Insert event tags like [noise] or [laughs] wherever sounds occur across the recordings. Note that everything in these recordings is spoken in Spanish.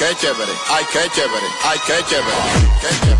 qué chévere, ay, qué chévere, ay, qué chévere, qué chévere.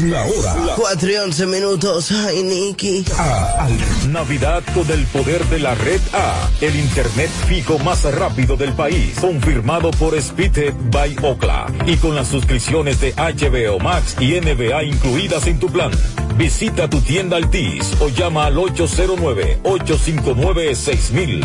la hora. 4 y 11 minutos. Ay, Nicky. Ah, Navidad con el poder de la red A. El internet fijo más rápido del país. Confirmado por Speedhead by Ocla. Y con las suscripciones de HBO Max y NBA incluidas en tu plan. Visita tu tienda Altis o llama al 809 859 6000.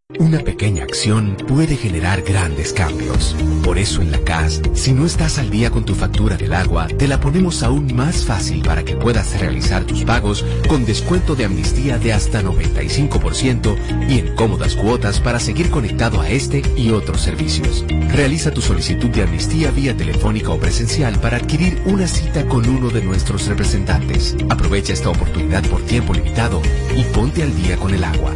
Una pequeña acción puede generar grandes cambios. Por eso en la CAS, si no estás al día con tu factura del agua, te la ponemos aún más fácil para que puedas realizar tus pagos con descuento de amnistía de hasta 95% y en cómodas cuotas para seguir conectado a este y otros servicios. Realiza tu solicitud de amnistía vía telefónica o presencial para adquirir una cita con uno de nuestros representantes. Aprovecha esta oportunidad por tiempo limitado y ponte al día con el agua.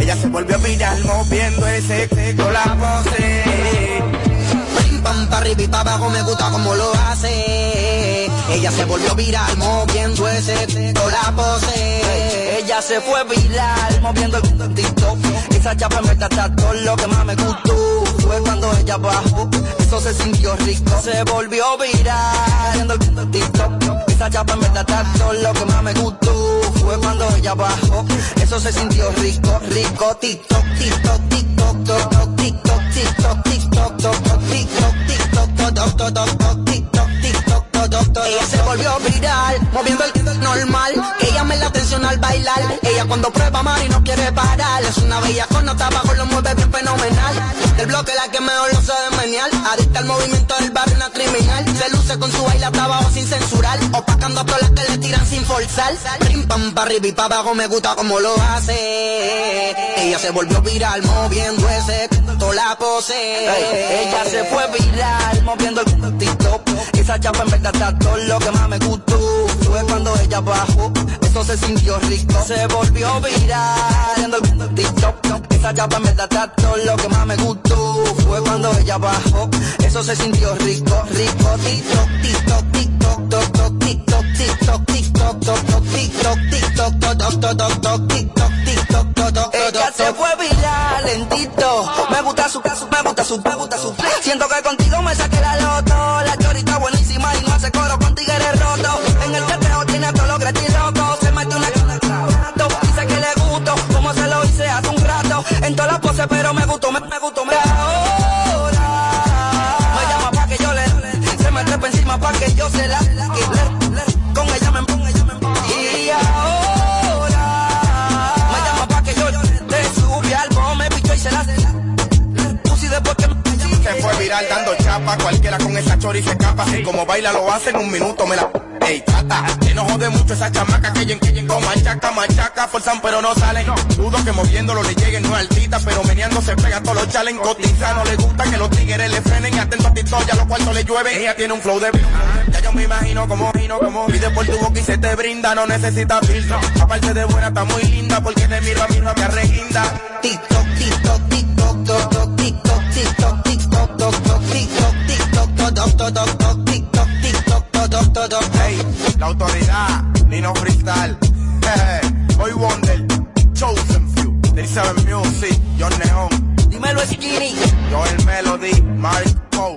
Ella se volvió viral moviendo ese con la pose. Pim pam, pa' arriba y pa' abajo, me gusta como lo hace. Ella se volvió viral moviendo ese con la pose. Ella se fue viral moviendo el TikTok. Esa chapa me está todo lo que más me gustó. Fue cuando ella bajó, eso se sintió rico. Se volvió viral moviendo el TikTok. Esa chapa me todo lo que más me gustó. Fue cuando ella bajó, eso se sintió rico, rico. TikTok, TikTok, TikTok, TikTok, TikTok, TikTok, TikTok, TikTok, TikTok, TikTok, TikTok, TikTok, TikTok, TikTok, Ella se volvió viral, moviendo el normal. Ella me la atención Ella cuando prueba mar y no quiere parar. Es una bella con nota abajo, lo mueve bien fenomenal. Del bloque la que mejor lo sabe menear. Adicta al movimiento del barrio, una criminal. Se luce con su baile hasta abajo sin censurar. Opacando a todas las que le tiran sin forzar. Pim pam pa' arriba y pa' abajo me gusta como lo hace. Ella se volvió viral moviendo ese toda la pose. Ella se fue viral moviendo el TikTok. Esa chapa en verdad está todo lo que más me gustó. Fue cuando ella bajó, eso se sintió rico. Se volvió viral TikTok. Esa chapa verdad está todo lo que más me gustó. Fue cuando ella bajó, eso se sintió rico, rico. TikTok, TikTok, TikTok, TikTok, TikTok, TikTok, TikTok, TikTok, TikTok, TikTok, TikTok, TikTok, TikTok, TikTok. Ella se fue viral lentito. Me gusta su caso, me gusta su, me gusta su. Siento que contigo me saqué la loto. Todas las poses, pero me gustó, me, me gustó, me ahora. Me llama pa' que yo le, se me trepa encima pa' que yo se la, que le, le, con ella me, con ella me, y ahora. Me llama pa' que yo le, subí al bombo, me pichó y se la, puse después que me Se fue viral cualquiera con esa chori se escapa, así como baila lo hace en un minuto, me la... Ey, chata, que no jode mucho esa chamaca que yo en que con machaca, machaca, forzan pero no salen. Dudo que moviéndolo le lleguen, no es altita, pero meneando se pega todos los chalen, cotiza, no le gusta que los tigres le frenen, atento a Tito, ya los cuartos le llueve, ella tiene un flow de... Ya yo me imagino como, imagino como, pide por tu boca y se te brinda, no necesita filtro. Aparte de buena, está muy linda, porque te miro a mi me arreguinda. TikTok, TikTok, TikTok, TikTok, TikTok, TikTok, TikTok, TikTok. TikTok, TikTok, TikTok, TikTok, TikTok, TikTok, Hey, la autoridad, Nino Freestyle, Boy Wonder, Chosen Few, 37 Music, John Neon, Dímelo Skinny, Joel Melody, Mark Poe.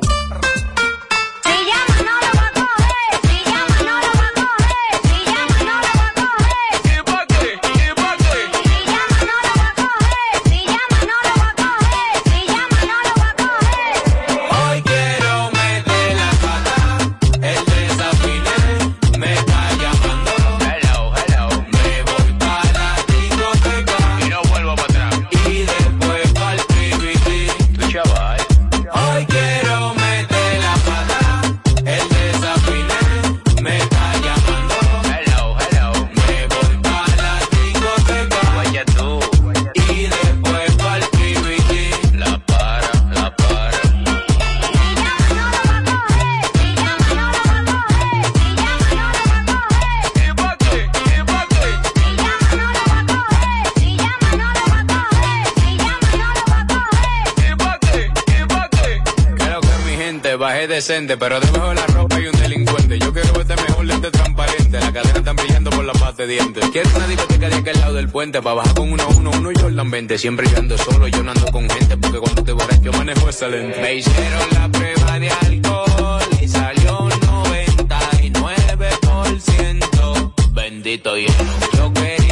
Decente, pero debajo de la ropa hay un delincuente. Yo quiero verte mejor lente transparente. La cadena están brillando por la paz de dientes. Quiero una discoteca de aquel lado del puente. Para bajar con uno, uno, uno y Jordan 20. Siempre yo ando solo, yo no ando con gente. Porque cuando te borras yo manejo excelente. Me hicieron la prueba de alcohol y salió 99%. Bendito hielo. Yo quería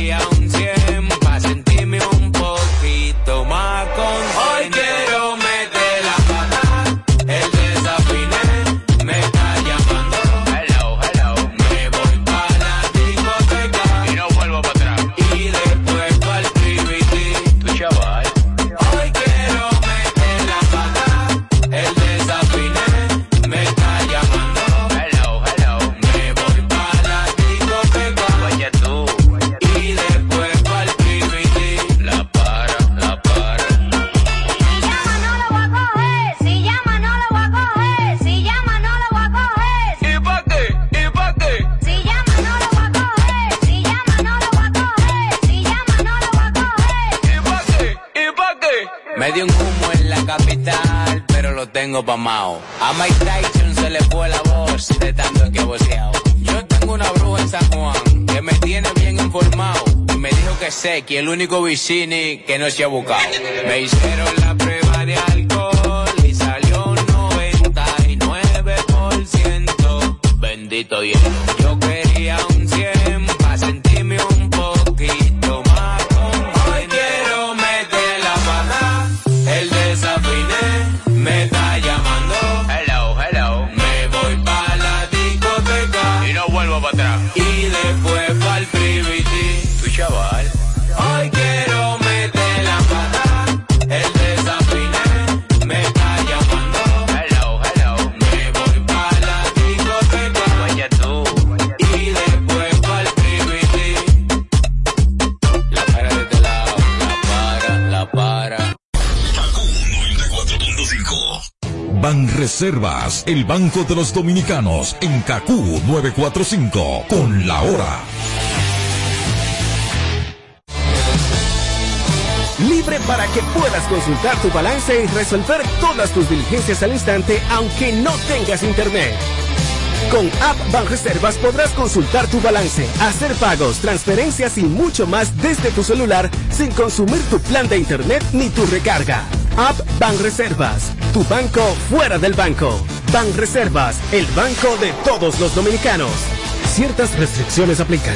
el único vicini que no se ha buscado. Me hicieron la prueba de alcohol y salió 99%. Bendito hielo. Reservas, el Banco de los Dominicanos, en CACU 945, con la hora. Libre para que puedas consultar tu balance y resolver todas tus diligencias al instante, aunque no tengas internet. Con App Banreservas podrás consultar tu balance, hacer pagos, transferencias y mucho más desde tu celular sin consumir tu plan de internet ni tu recarga. App Banreservas, tu banco fuera del banco. Banreservas, el banco de todos los dominicanos. Ciertas restricciones aplican.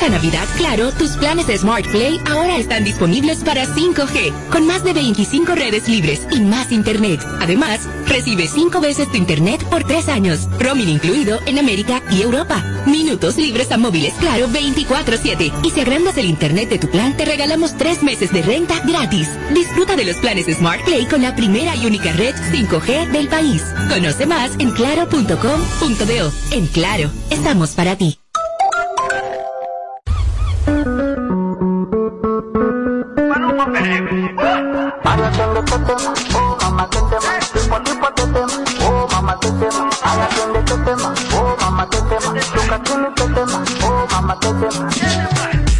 Esta Navidad, claro, tus planes de Smart Play ahora están disponibles para 5G, con más de 25 redes libres y más Internet. Además, recibe 5 veces tu Internet por 3 años, roaming incluido en América y Europa. Minutos libres a móviles, claro, 24-7. Y si agrandas el Internet de tu plan, te regalamos 3 meses de renta gratis. Disfruta de los planes Smart Play con la primera y única red 5G del país. Conoce más en claro.com.do. En Claro, estamos para ti.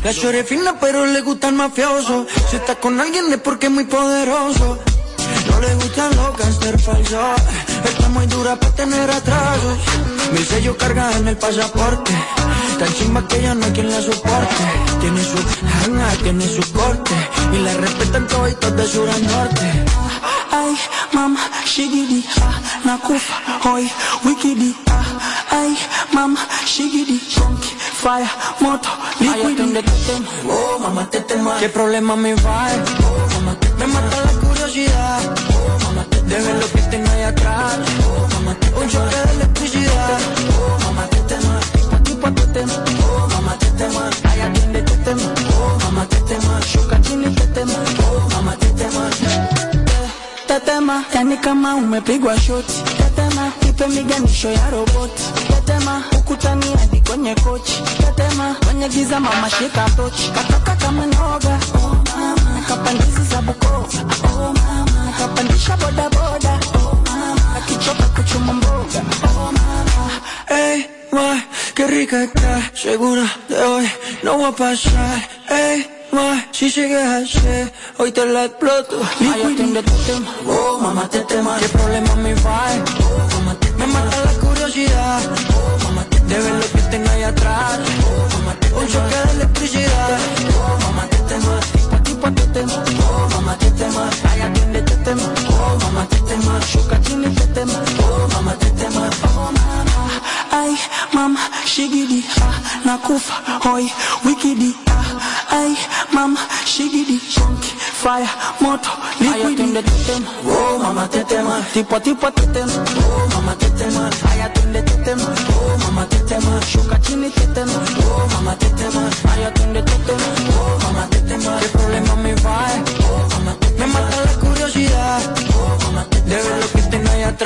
La chore fina pero le gusta el mafioso. Si está con alguien es porque es muy poderoso. No le gustan los gangster falsos. Está muy dura para tener atrasos. Mi sello carga en el pasaporte. Tan chimba que ya no hay quien la soporte. Tiene su hanga, tiene su corte. Y la respetan todos de sur a norte. Ay, mama, shigidi, ah, nakufa, hoy, wikidi, ah, ay, mama, shigidi, chunky, fire, moto, liquidi. Oh, mamá, te tema. ¿Qué problema me va? Oh, mamá, te me mata la curiosidad. Oh, mamá, te de ver lo que tengo ahí atrás. Oh, mamá, te un choque de electricidad. Tetema, yani kama umepigwa shoti. Tetema, ipe miganisho ya roboti. Tetema, ukutani hadi kwenye kochi. Tetema, kwenye giza mama shika tochi. Katoka kama noga. Oh za Bukoba. Oh kapandisha boda rica está. Segura de hoy no va a pasar. Hey, ma, si sigues así, hoy te la exploto. Ay, tu tema. Oh, mamá, te tema. ¿Qué problema me va? Oh, mamá, te me mata la curiosidad. Oh, mamá, te de ver lo que tengo ahí atrás. Oh, mamá, te un choque de electricidad. Oh, mamá, te tema. Tipo, tipo, te tema. Oh, mamá, te tema. Ay, atiende tu tema. Oh, mamá, te tema. Shuka chini, te tema. Oh, mamá, te tema. Oh, mama. Ay, mama, shigidi, ah, nakufa, hoy, wikidi, ah, ay, mama, shigidi, chunky, fire, moto, liquidi. Ay, tu tema, oh, mama, te tema, tipo a tipo te tema, oh, mama, te tema, ay, atiende tu tema, oh, mama, te tema, shuka chini te tema, oh, mama, te tema, ay, atiende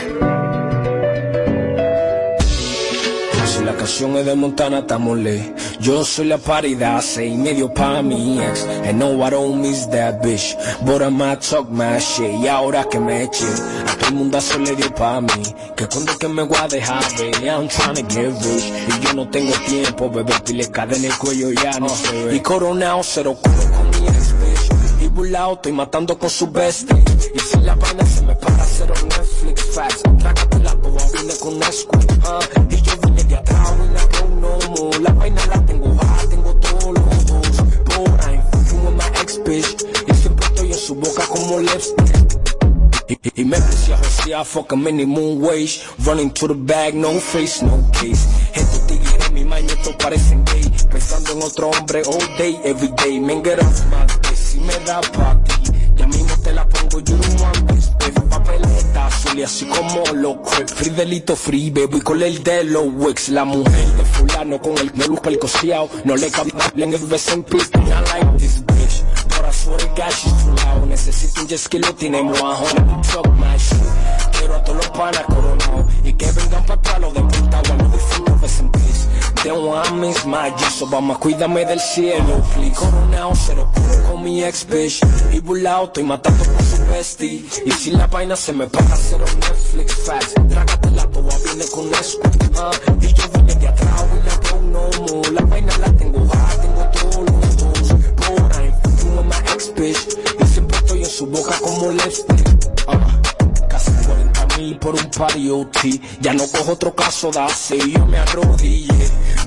Si canción es de Montana, estamos ley. Yo soy la paridad, seis y medio pa' mi ex. And no, I don't miss that bitch. But I might talk my shit. Y ahora que me eche, a todo el mundo se le dio pa' mí. Que cuando que me voy a dejar, baby, I'm trying to get rich. Y yo no tengo tiempo, bebé, pile cadena en el cuello ya no se ve. Y coronado, cero culo con mi ex, bitch. Y burlao, estoy matando con su bestie. Y si la vaina se me para, cero Netflix facts. Trágate la boba, vine con Nesquik. ah. y yo vine de atrás, La vaina la tengo baja, tengo todos los dos. Fucking with my ex bitch. Y siempre estoy en su boca como lipstick. Y, me decía José, fuck a minimum wage. Running to the bag, no face, no case. Estos tigres, mi maño, estos parecen gay. Pensando en otro hombre all day, every day. Men, get off my dick, si me da pa' ti. Ya mismo te la pongo, you don't. Papeleta azul y así como crepes. Free delito free, baby, con el de los Wix. La mujer de fulano con el me lupa el coseado. No le cabe en el beso en pista. I like this bitch. But I swear to God, she's too loud. Necesito un jet ski, lo a home. Talk my shit. Quiero a todos los panas coronados. Y que vengan pa' acá los de ves en want me my Jesus, Obama, cuídame del cielo, please. Coronado, cero con mi ex bitch. Y burlao, estoy matando con su bestie. Y si la vaina se me paga, cero Netflix facts. Trágate la boba, viene con yo vine Ya no cojo otro caso de hace yo me arrodillé.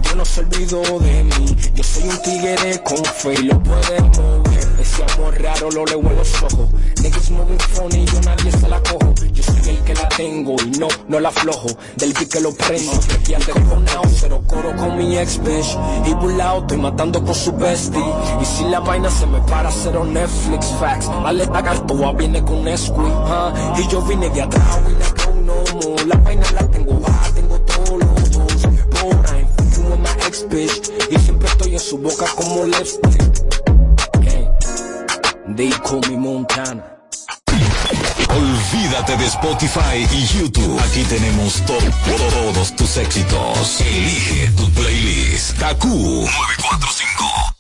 Dios no se olvidó de mí. Yo soy un tigre con fe y lo puedes mover. Ese amor raro lo leo en los ojos. Niggas moving funny, yo nadie se la cojo. Yo soy el que la tengo y no, no la aflojo. Del beat que lo prendo. Y ante coronado, cero coro con mi ex bitch. Y burlao, estoy matando con su bestie. Y si la vaina se me para, cero Netflix facts. Vale, la cartoa viene con Nesquik. ah. Y yo vine de atrás, no more. La vaina la tengo baja, tengo todos los dos. But I'm fucking with my ex bitch. Y siempre estoy en su boca como lipstick. Gang. They call me Montana. Olvídate de Spotify y YouTube. Aquí tenemos to- todos tus éxitos. Elige tu playlist. KQ 945.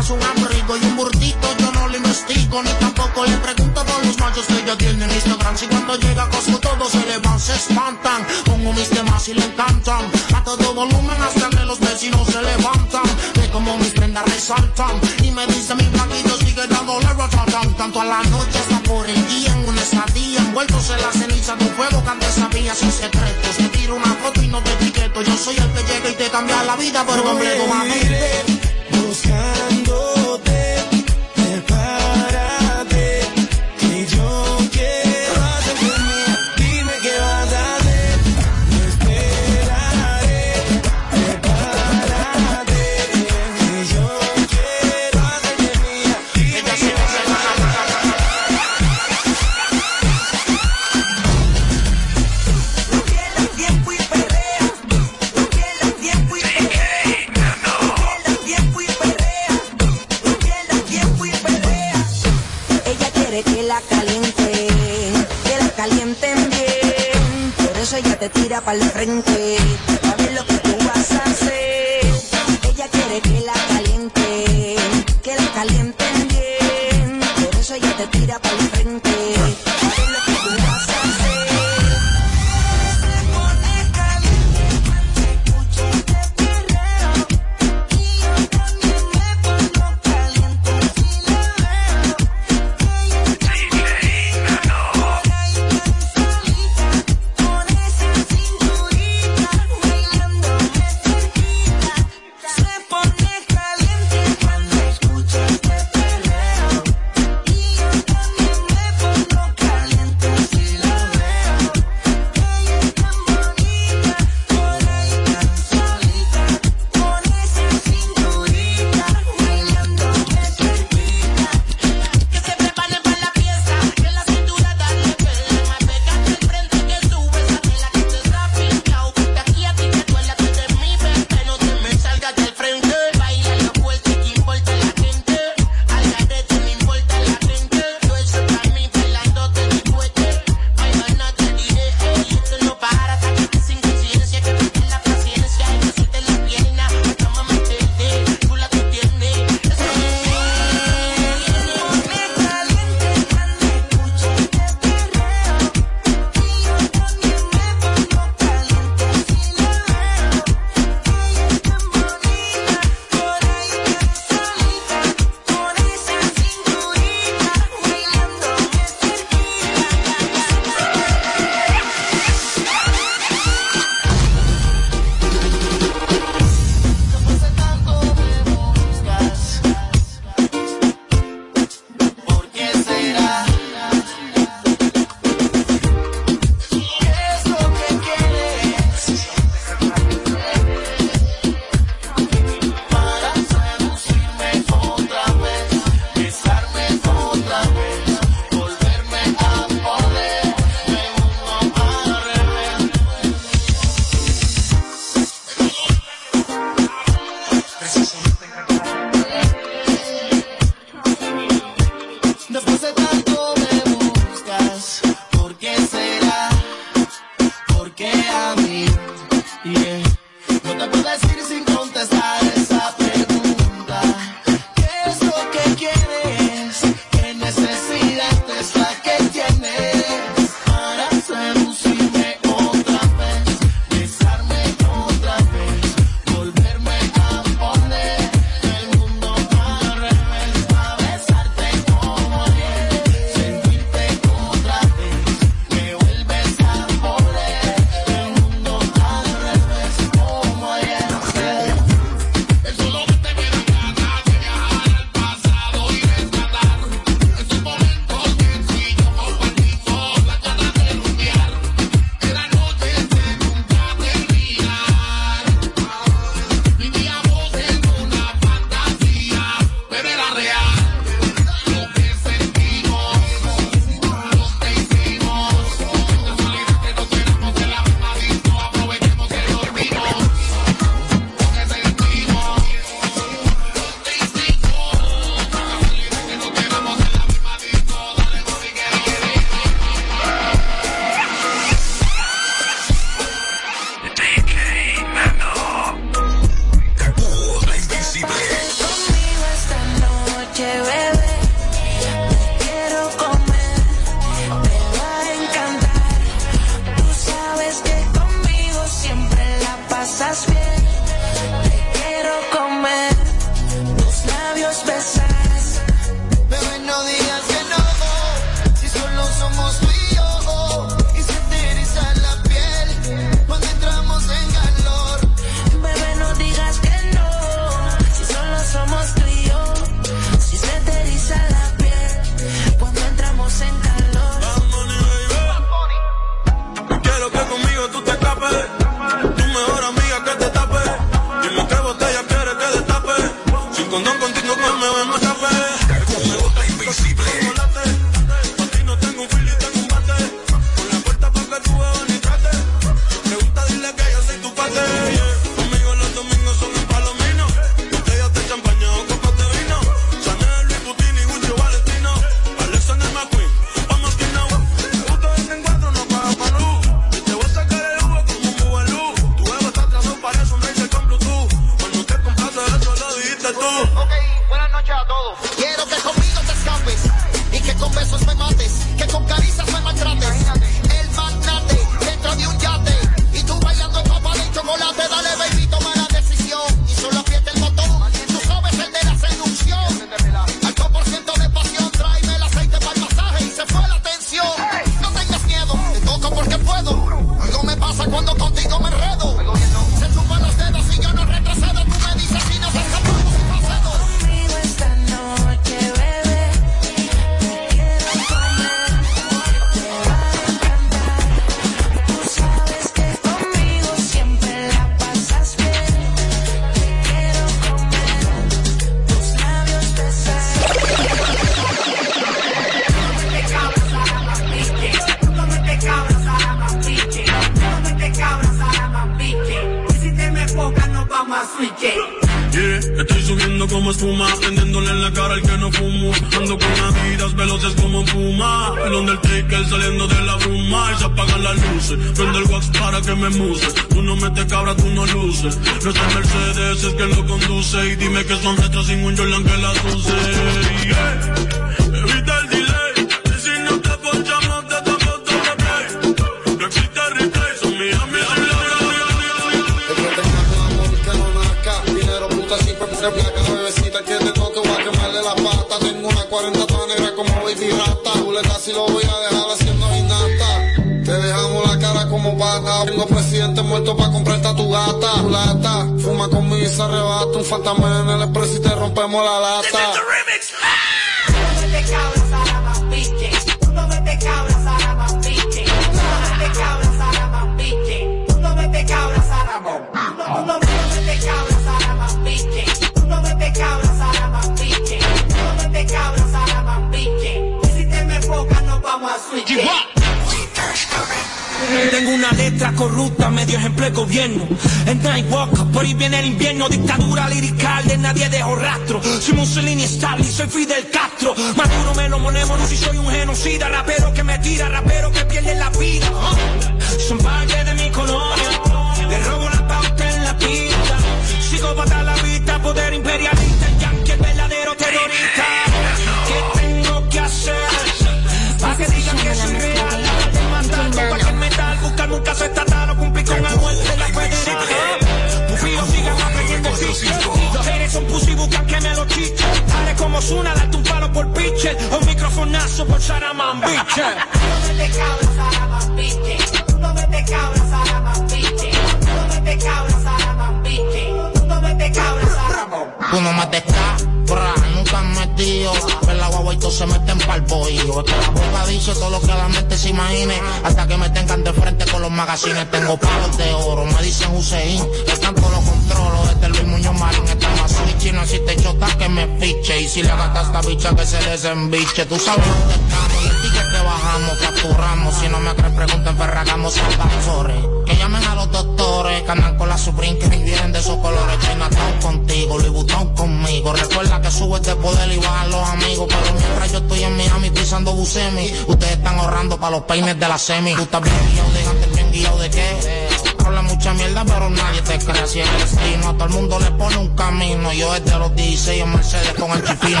que preguntan Ferragamos salvadores. Que llamen a los doctores, que andan con la Supreme, que vienen de esos colores. Chinatown contigo, Louis Vuitton conmigo. Recuerda que subes de poder y bajan los amigos. Pero mientras yo estoy en Miami pisando bucemi, ustedes están ahorrando para los peines de la semi. Tú estás bien guiado, déjate bien guiado de qué. Habla mucha mierda, pero nadie te cree si es el destino. A todo el mundo le pone un camino. Yo desde los 16 en Mercedes con el chifino.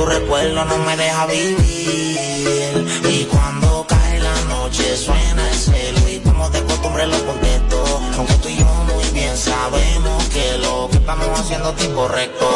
tu recuerdo no me deja vivir. Y cuando cae la noche suena el celo y como de costumbre lo contesto. Aunque tú y yo muy bien sabemos que lo que estamos haciendo es incorrecto.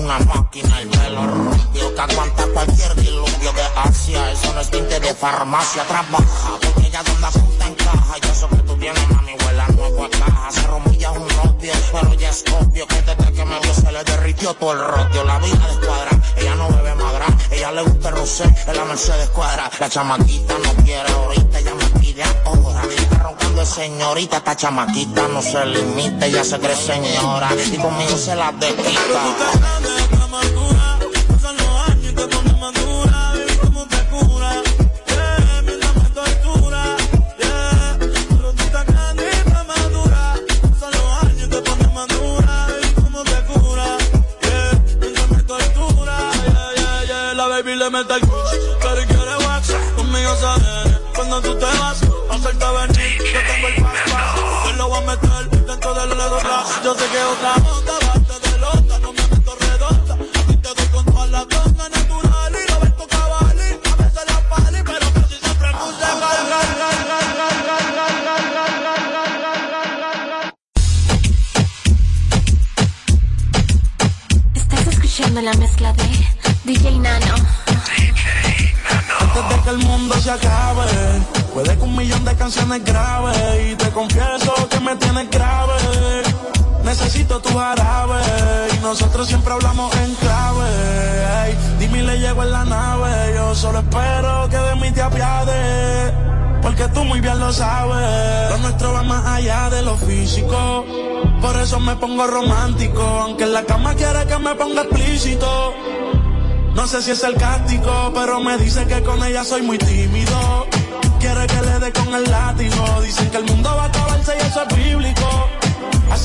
una máquina, el pelo rubio que aguanta cualquier diluvio de Asia. Eso no es tinte de farmacia, trabaja, porque ella donde apunta encaja. Y eso que tú tienes, mami, huela nuevo a caja. Se rumilla un novio, pero ya es obvio que desde que me vio se le derritió todo el rodio. La vida de escuadra, ella no bebe madra, ella le gusta el rosé, en la Mercedes cuadra. La chamaquita no quiere ahorita, ella me pide a ojo no cambie señorita, esta chamaquita no se limite, ya se cree señora y conmigo se la desquita. yo sé que siempre hablamos en clave. Dime le llego en la nave. Yo solo espero que de mí te apiades. Porque tú muy bien lo sabes. Lo nuestro va más allá de lo físico. Por eso me pongo romántico. Aunque en la cama quiere que me ponga explícito. No sé si es sarcástico, pero me dice que con ella soy muy tímido. Quiere que le dé con el látigo. Dicen que el mundo va a acabarse y eso es bíblico.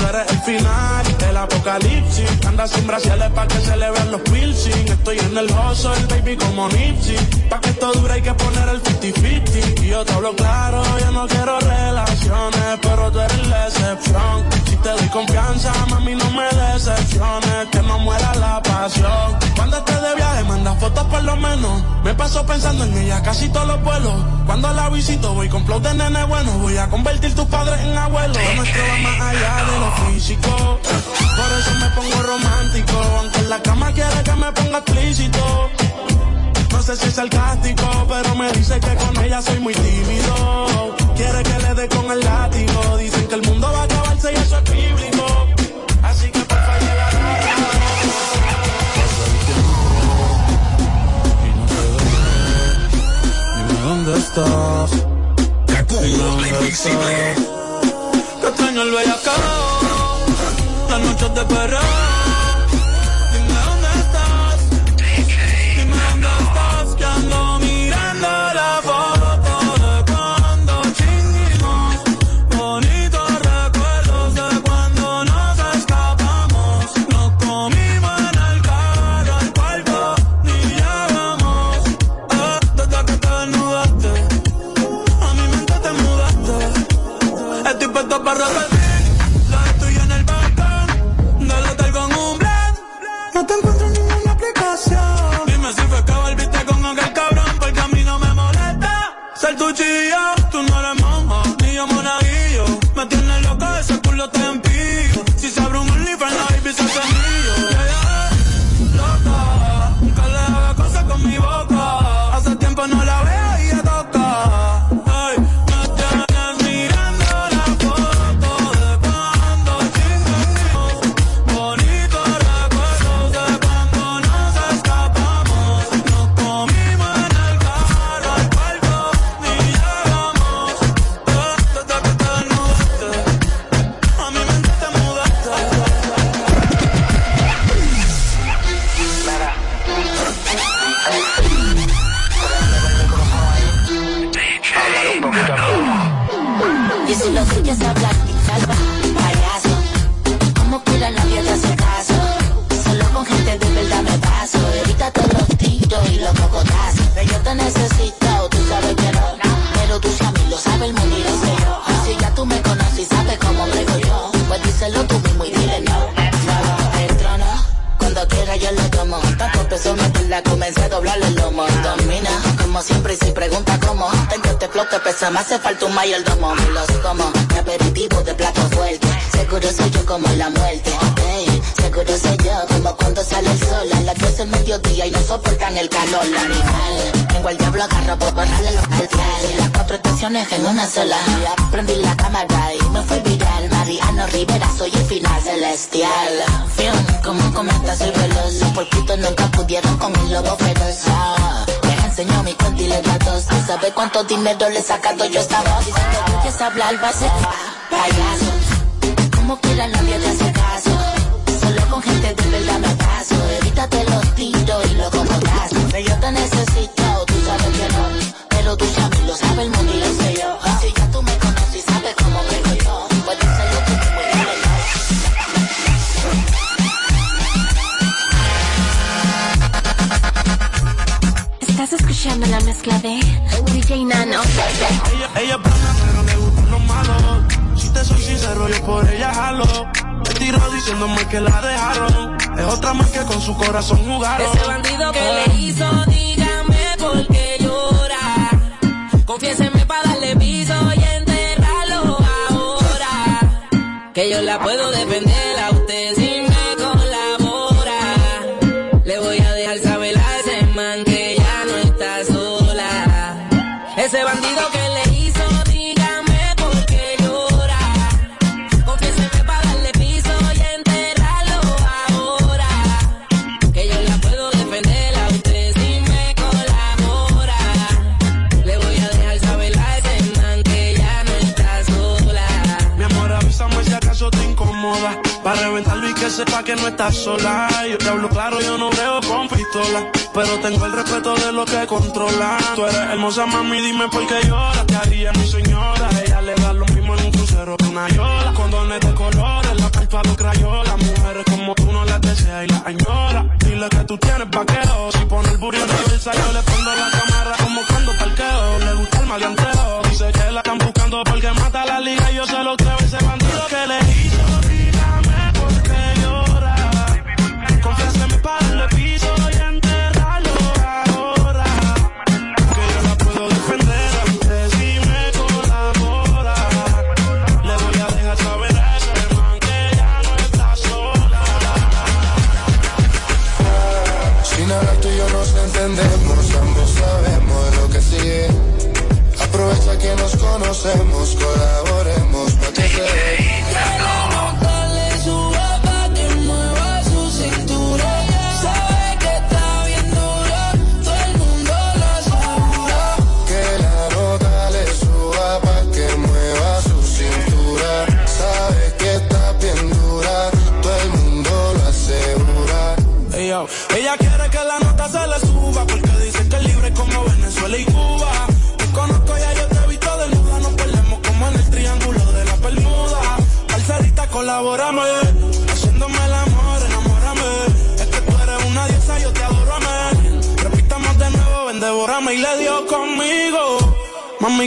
Tú eres el final del apocalipsis. Anda sin braciales pa' que se le vean los piercing. Estoy en el hustle, baby como Nipsey. Pa' que esto dure hay que poner el 50-50. Y yo te hablo claro, yo no quiero relaciones, pero tú eres la excepción. Si te doy confianza, mami, no me decepciones. Que no muera la pasión. De viaje, manda fotos por lo menos. Me paso pensando en ella casi todos los vuelos. Cuando la visito, voy con flow de nene bueno. Voy a convertir tus padres en abuelos. Lo nuestro va más allá de lo físico. Por eso me pongo romántico. Aunque en la cama quiere que me ponga explícito. No sé si es sarcástico, pero me dice que con ella soy muy tímido. Quiere que le dé con el látigo. Dicen que el mundo va a acabarse y eso es bíblico. Dónde estás. Dime dónde estás. Que extraño el bellacao. Las noches de perreo. Dinero le he sacado yo a esta voz? Diciendo la puedo defender. sepa que no estás sola. Yo te hablo claro, yo no veo con pistola. Pero tengo el respeto de lo que controla. Tú eres hermosa, mami, dime por qué lloras. Te haría mi señora. Ella le da lo mismo en un crucero que una yola. Condones de colores, la culpa lo crayola. Mujeres como tú no las deseas y las añoras. Dile que tú tienes vaqueros. Si pone el burro en la yo le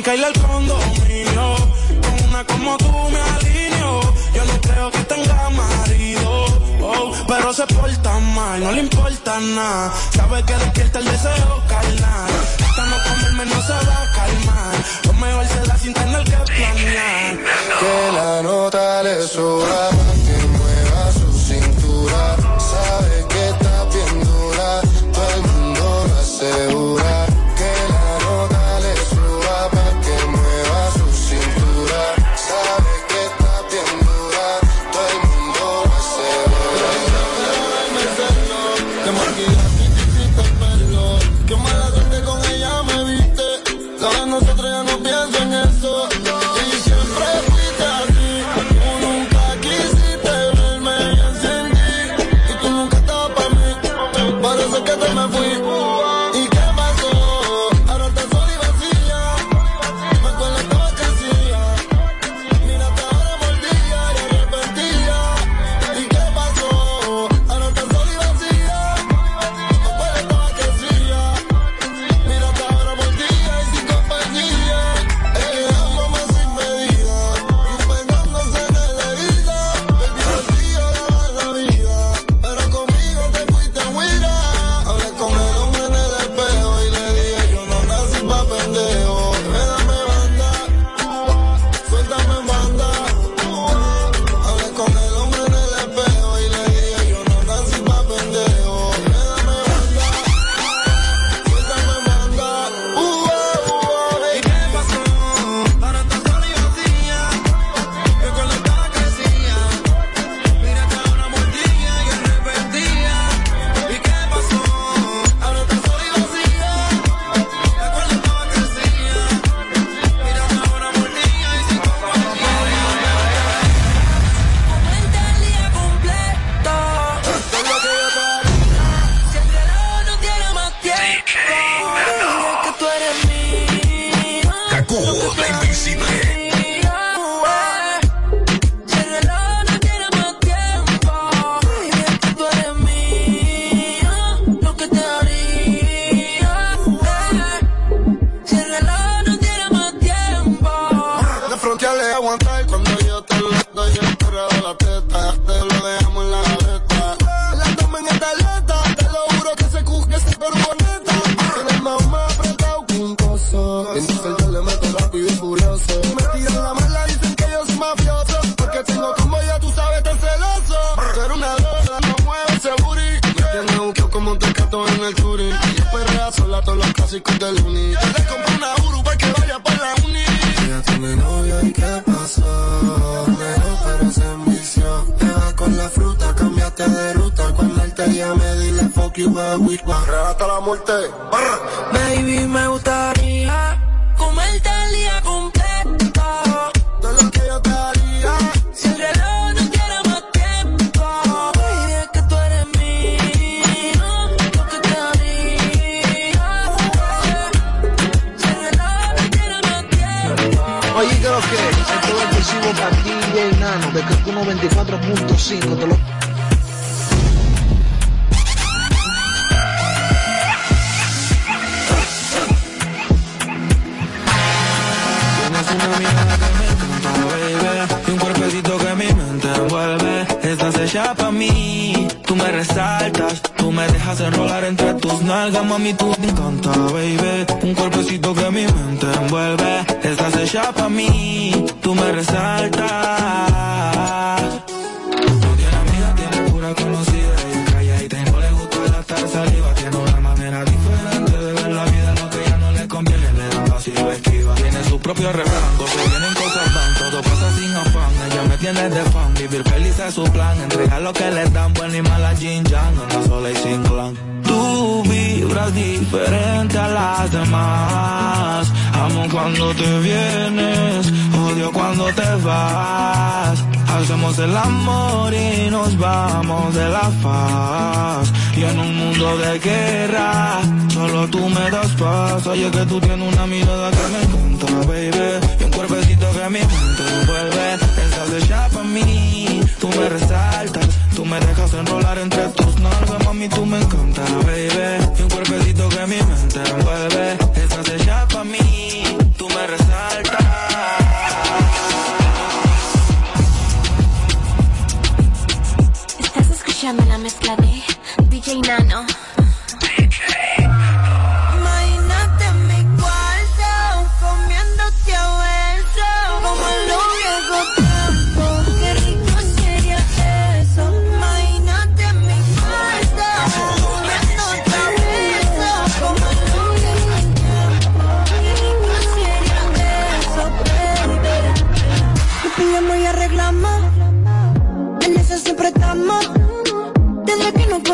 Micaela el condominio. Con una como tú me alineo. Yo no creo que tenga marido. Oh, pero se porta mal, no le importa nada. Sabe que despierta el deseo carnal. Hasta no comerme no se va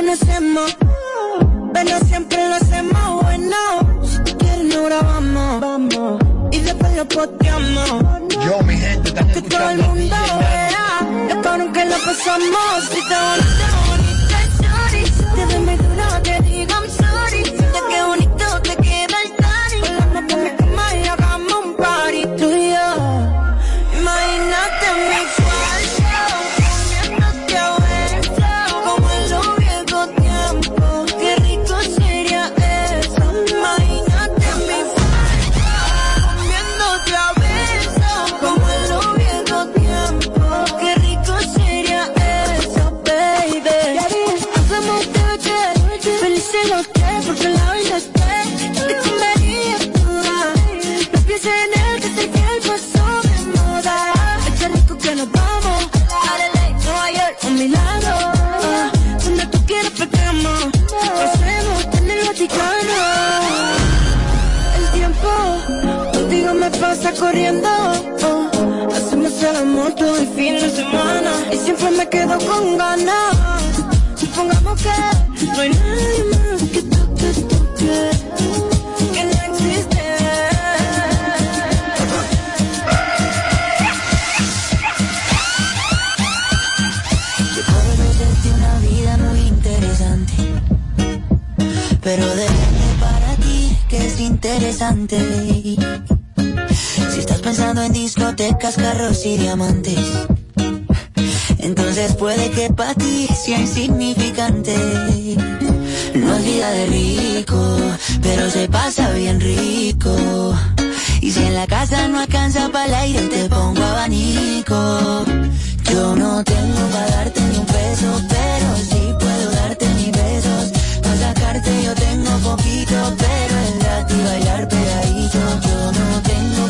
conocemos, pero siempre lo hacemos bueno. Si tú quieres, no grabamos. Vamos. Y después lo posteamos. Yo, mi gente, Que todo el mundo verá lo caro que lo pasamos. Si te volteamos. corriendo. Hacemos el amor todo el fin de semana. Y siempre me quedo con ganas. Supongamos que no hay nadie. discotecas, carros y diamantes. Entonces puede que para ti sea insignificante. No es vida de rico, pero se pasa bien rico. Y si en la casa no alcanza para el aire, te pongo abanico. Yo no tengo para darte ni un peso, pero sí puedo darte mis besos. Para sacarte yo tengo poquito, pero es gratis bailar pegadito. Yo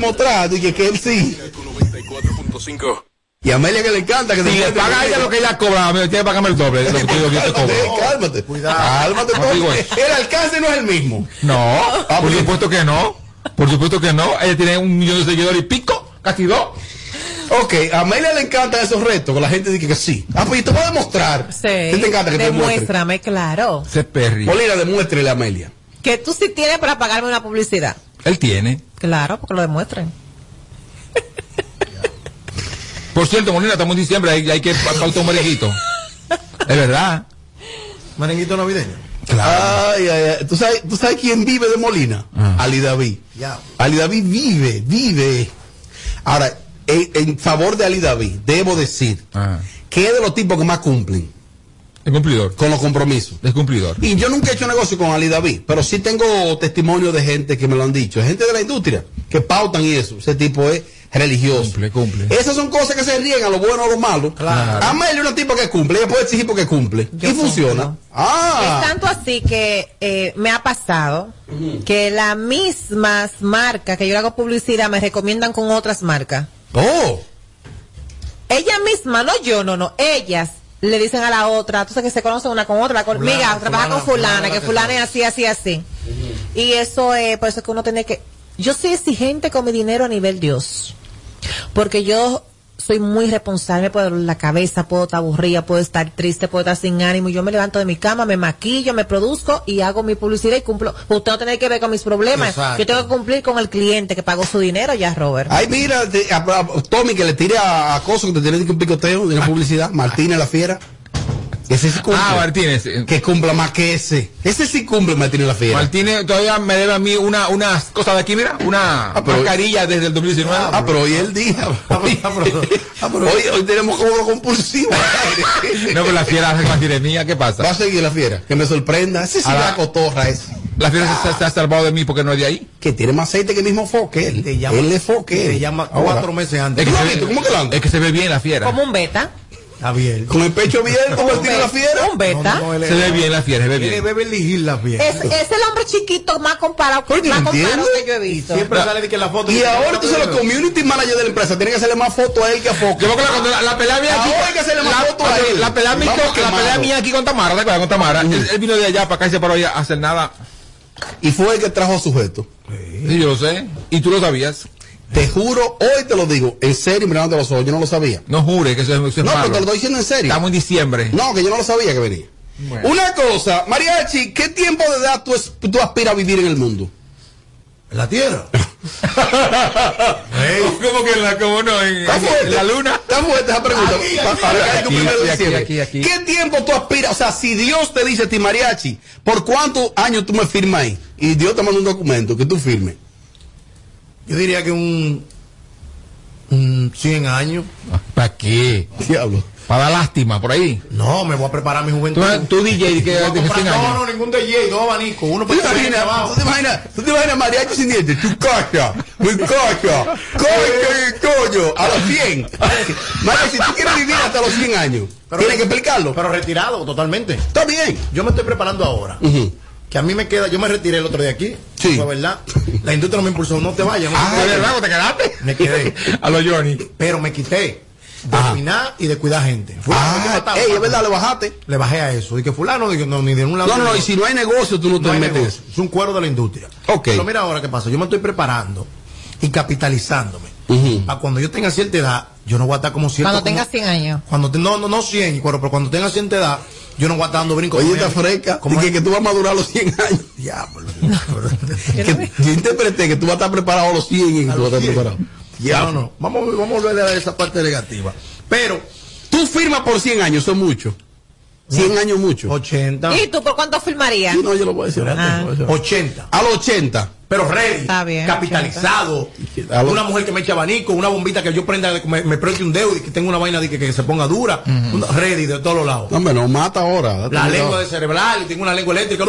demostrar que él sí. Y a Amelia que le encanta que si le paga a ella lo que ella cobra, tiene que pagarme el doble. Lo que. [laughs] Eh, cálmate. Cálmate, eh. el alcance no es el mismo. No, ah, por pues, supuesto que no. Por supuesto que no. Ella tiene un millón de seguidores y pico, casi dos. Ok, a Amelia le encantan esos retos, que la gente dice que sí. Ah, pues yo te voy a demostrar. Sí. Encanta que te Demuéstrame, claro. Se perri. Polina, demuéstrele a Amelia. Que tú sí tienes para pagarme una publicidad. Él tiene. Claro, porque lo demuestren. [laughs] Por cierto, Molina, estamos en diciembre, hay, hay que pautar un merenguito. Es verdad. Merenguito navideño. Claro. Ay, ay, ay. ¿Tú, sabes, ¿Tú, sabes, quién vive de Molina? Ah. Ali David. Yeah. Ali David vive, vive. Ahora, en, favor de Ali David, debo decir ah. que es de los tipos que más cumplen. Es cumplidor. Con los compromisos. Es cumplidor. Y yo nunca he hecho negocio con Ali David, pero sí tengo testimonio de gente que me lo han dicho, gente de la industria, que pautan y eso. Ese tipo es religioso. Cumple, cumple. Esas son cosas que se riegan, lo bueno o lo malo. Claro. Amelia es una tipo que cumple, ella puede exigir porque cumple. Y funciona. Ah. Es tanto así que eh, me ha pasado que las mismas marcas que yo le hago publicidad me recomiendan con otras marcas. Oh. Ella misma, no yo, no, no, ellas le dicen a la otra, tú sabes que se conocen una con otra, la Fulana, mira, trabaja fulana, con fulana, fulana que fulana es así, así, así. Y eso es, por eso es que uno tiene que, yo soy exigente con mi dinero a nivel Dios, porque yo soy muy responsable, doler la cabeza, puedo estar aburrida, puedo estar triste, puedo estar sin ánimo, yo me levanto de mi cama, me maquillo, me produzco y hago mi publicidad y cumplo. Usted no tiene que ver con mis problemas, Exacto. yo tengo que cumplir con el cliente que pagó su dinero ya, Robert. Ay, mira, te- a- a- Tommy que le tire a, a Coso que te tiene que un picoteo de la publicidad. Martínez la fiera. Ese sí cumple. Ah, Martínez. Que cumpla más que ese. Ese sí cumple Martínez la fiera. Martínez todavía me debe a mí una, unas cosas de aquí, mira, una pero- mascarilla desde el 2019. Ah, pero hoy el día. [laughs] Hoy, hoy, hoy tenemos cobro compulsivo. [laughs] No, pero la fiera es Martínez mía, ¿qué pasa? Va a seguir la fiera. Que me sorprenda. Ese sí Ahora- la cotorra es. La fiera se, se ha salvado de mí porque no es de ahí. Que tiene más aceite que el mismo foque. Él, él es foque. Te llama cuatro meses antes. ¿Tú lo has visto? ¿Cómo que lo anda? Es que se ve bien la fiera. Como un beta. Está bien. Con el pecho abierto, [laughs] Un Martínez la be- fiera. un beta. Se ve bien la fiera, se ve bien. Beverly Hills la fiera. Es, es el hombre chiquito más comparado, Oye, más ¿no comparado que yo he visto. Siempre sale de que la foto. Y ahora tú los community manager de la empresa tienen que hacerle más fotos a él que a Foco. Yo me acuerdo cuando la, la pelea mía aquí. Ahora hay que hacerle más la, fotos a él. la pelea mía, la pelea mía aquí con Tamara, ¿te acuerdas con Tamara? Él, él vino de allá para acá y se paró ahí a hacer nada. Y fue el que trajo a sujeto. Sí, yo lo sé. Y tú lo sabías. Te juro, hoy te lo digo, en serio, mirándote los ojos, yo no lo sabía. No jure que eso es, eso es No, malo. pero te lo estoy diciendo en serio. Estamos en diciembre. No, que yo no lo sabía que venía. Bueno. Una cosa, Mariachi, ¿qué tiempo de edad tú, es- tú aspiras a vivir en el mundo? En la tierra. [laughs] [laughs] ¿Cómo que en la, cómo no? En, ¿Está en- fuerte? en la luna. ¿Está fuerte esa pregunta? Aquí, para aquí, aquí. ¿Qué tiempo tú aspiras? O sea, si Dios te dice a ti, Mariachi, ¿por cuántos años tú me firmas ahí? Y Dios te manda un documento que tú firmes. Yo diría que un, un 100 años. ¿Para qué? Diablo. Para dar lástima, por ahí. No, me voy a preparar mi juventud. Tú, tú DJ, que Voy a de comprar- 100 no, años. no, ningún DJ, dos abanicos. Uno ¿Tú te para imaginas, abajo. tú te imaginas, tú te imaginas mariachi sin dientes? Tu cacha, mi cacha, coño, coño, a los 100. Mariachi, si tú quieres vivir hasta los 100 años, tienes que explicarlo. Pero retirado totalmente. Está bien. Yo me estoy preparando ahora. Ujú. Que a mí me queda, yo me retiré el otro día aquí. Sí. Fue verdad. La industria me impulsó, no te vayas. no te Ah. ¿Te quedaste? Me quedé. [laughs] A los Johnny. Pero me quité de Ajá. opinar y de cuidar gente. Fulano, ¿qué Ah, ey, es verdad, le bajaste. Le bajé a eso. Y que fulano, digo, no, ni de un lado. No, no, no, y si no hay negocio, tú no te No hay metes. negocio. Es un cuero de la industria. Ok. Pero mira ahora qué pasa. Yo me estoy preparando y capitalizándome. Ujú. Para cuando yo tenga cierta edad, yo no voy a estar como cierto. Cuando como- tengas 100 años. Cuando te- no, no, no 100, pero, pero cuando tenga cierta edad, yo no voy a estar dando brincos. Oye, está fresca. Como Dije él. que tú vas a madurar a los 100 años. [laughs] Diablo. [laughs] [laughs] Que yo interpreté que tú vas a estar preparado a los 100 y que A tú vas a estar 100. preparado. Ya, no, no. Vamos, vamos a volver a esa parte negativa. Pero, Tú firmas por 100 años, eso es mucho. 100 años mucho. 80. ¿Y tú por cuánto filmarías? Sí, no, yo lo voy a decir. Ah. 80. A los 80. Pero ready. Está bien, Capitalizado. Lo- Una mujer que me eche abanico, una bombita que yo prenda, me, me preste un dedo y que tenga una vaina de que, que se ponga dura. Una- ready de todos los lados. No, hombre, no mata ahora. La lengua de cerebral, y tengo una lengua eléctrica.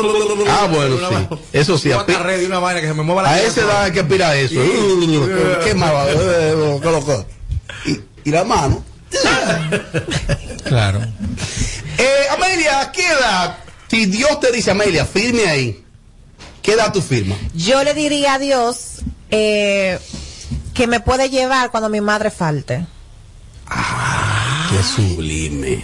Ah, bueno, sí. vaina- Eso sí, Una ready, una vaina que se me mueva la A esa edad hay que aspirar eso. [laughs] ¿Qué más va? Eh, ¿qué lo que? Y, y la mano. [laughs] Claro. Eh, Amelia, ¿qué edad? Si Dios te dice, Amelia, firme ahí, ¿qué edad tú firmas? Yo le diría a Dios eh, que me puede llevar cuando mi madre falte. Qué sublime.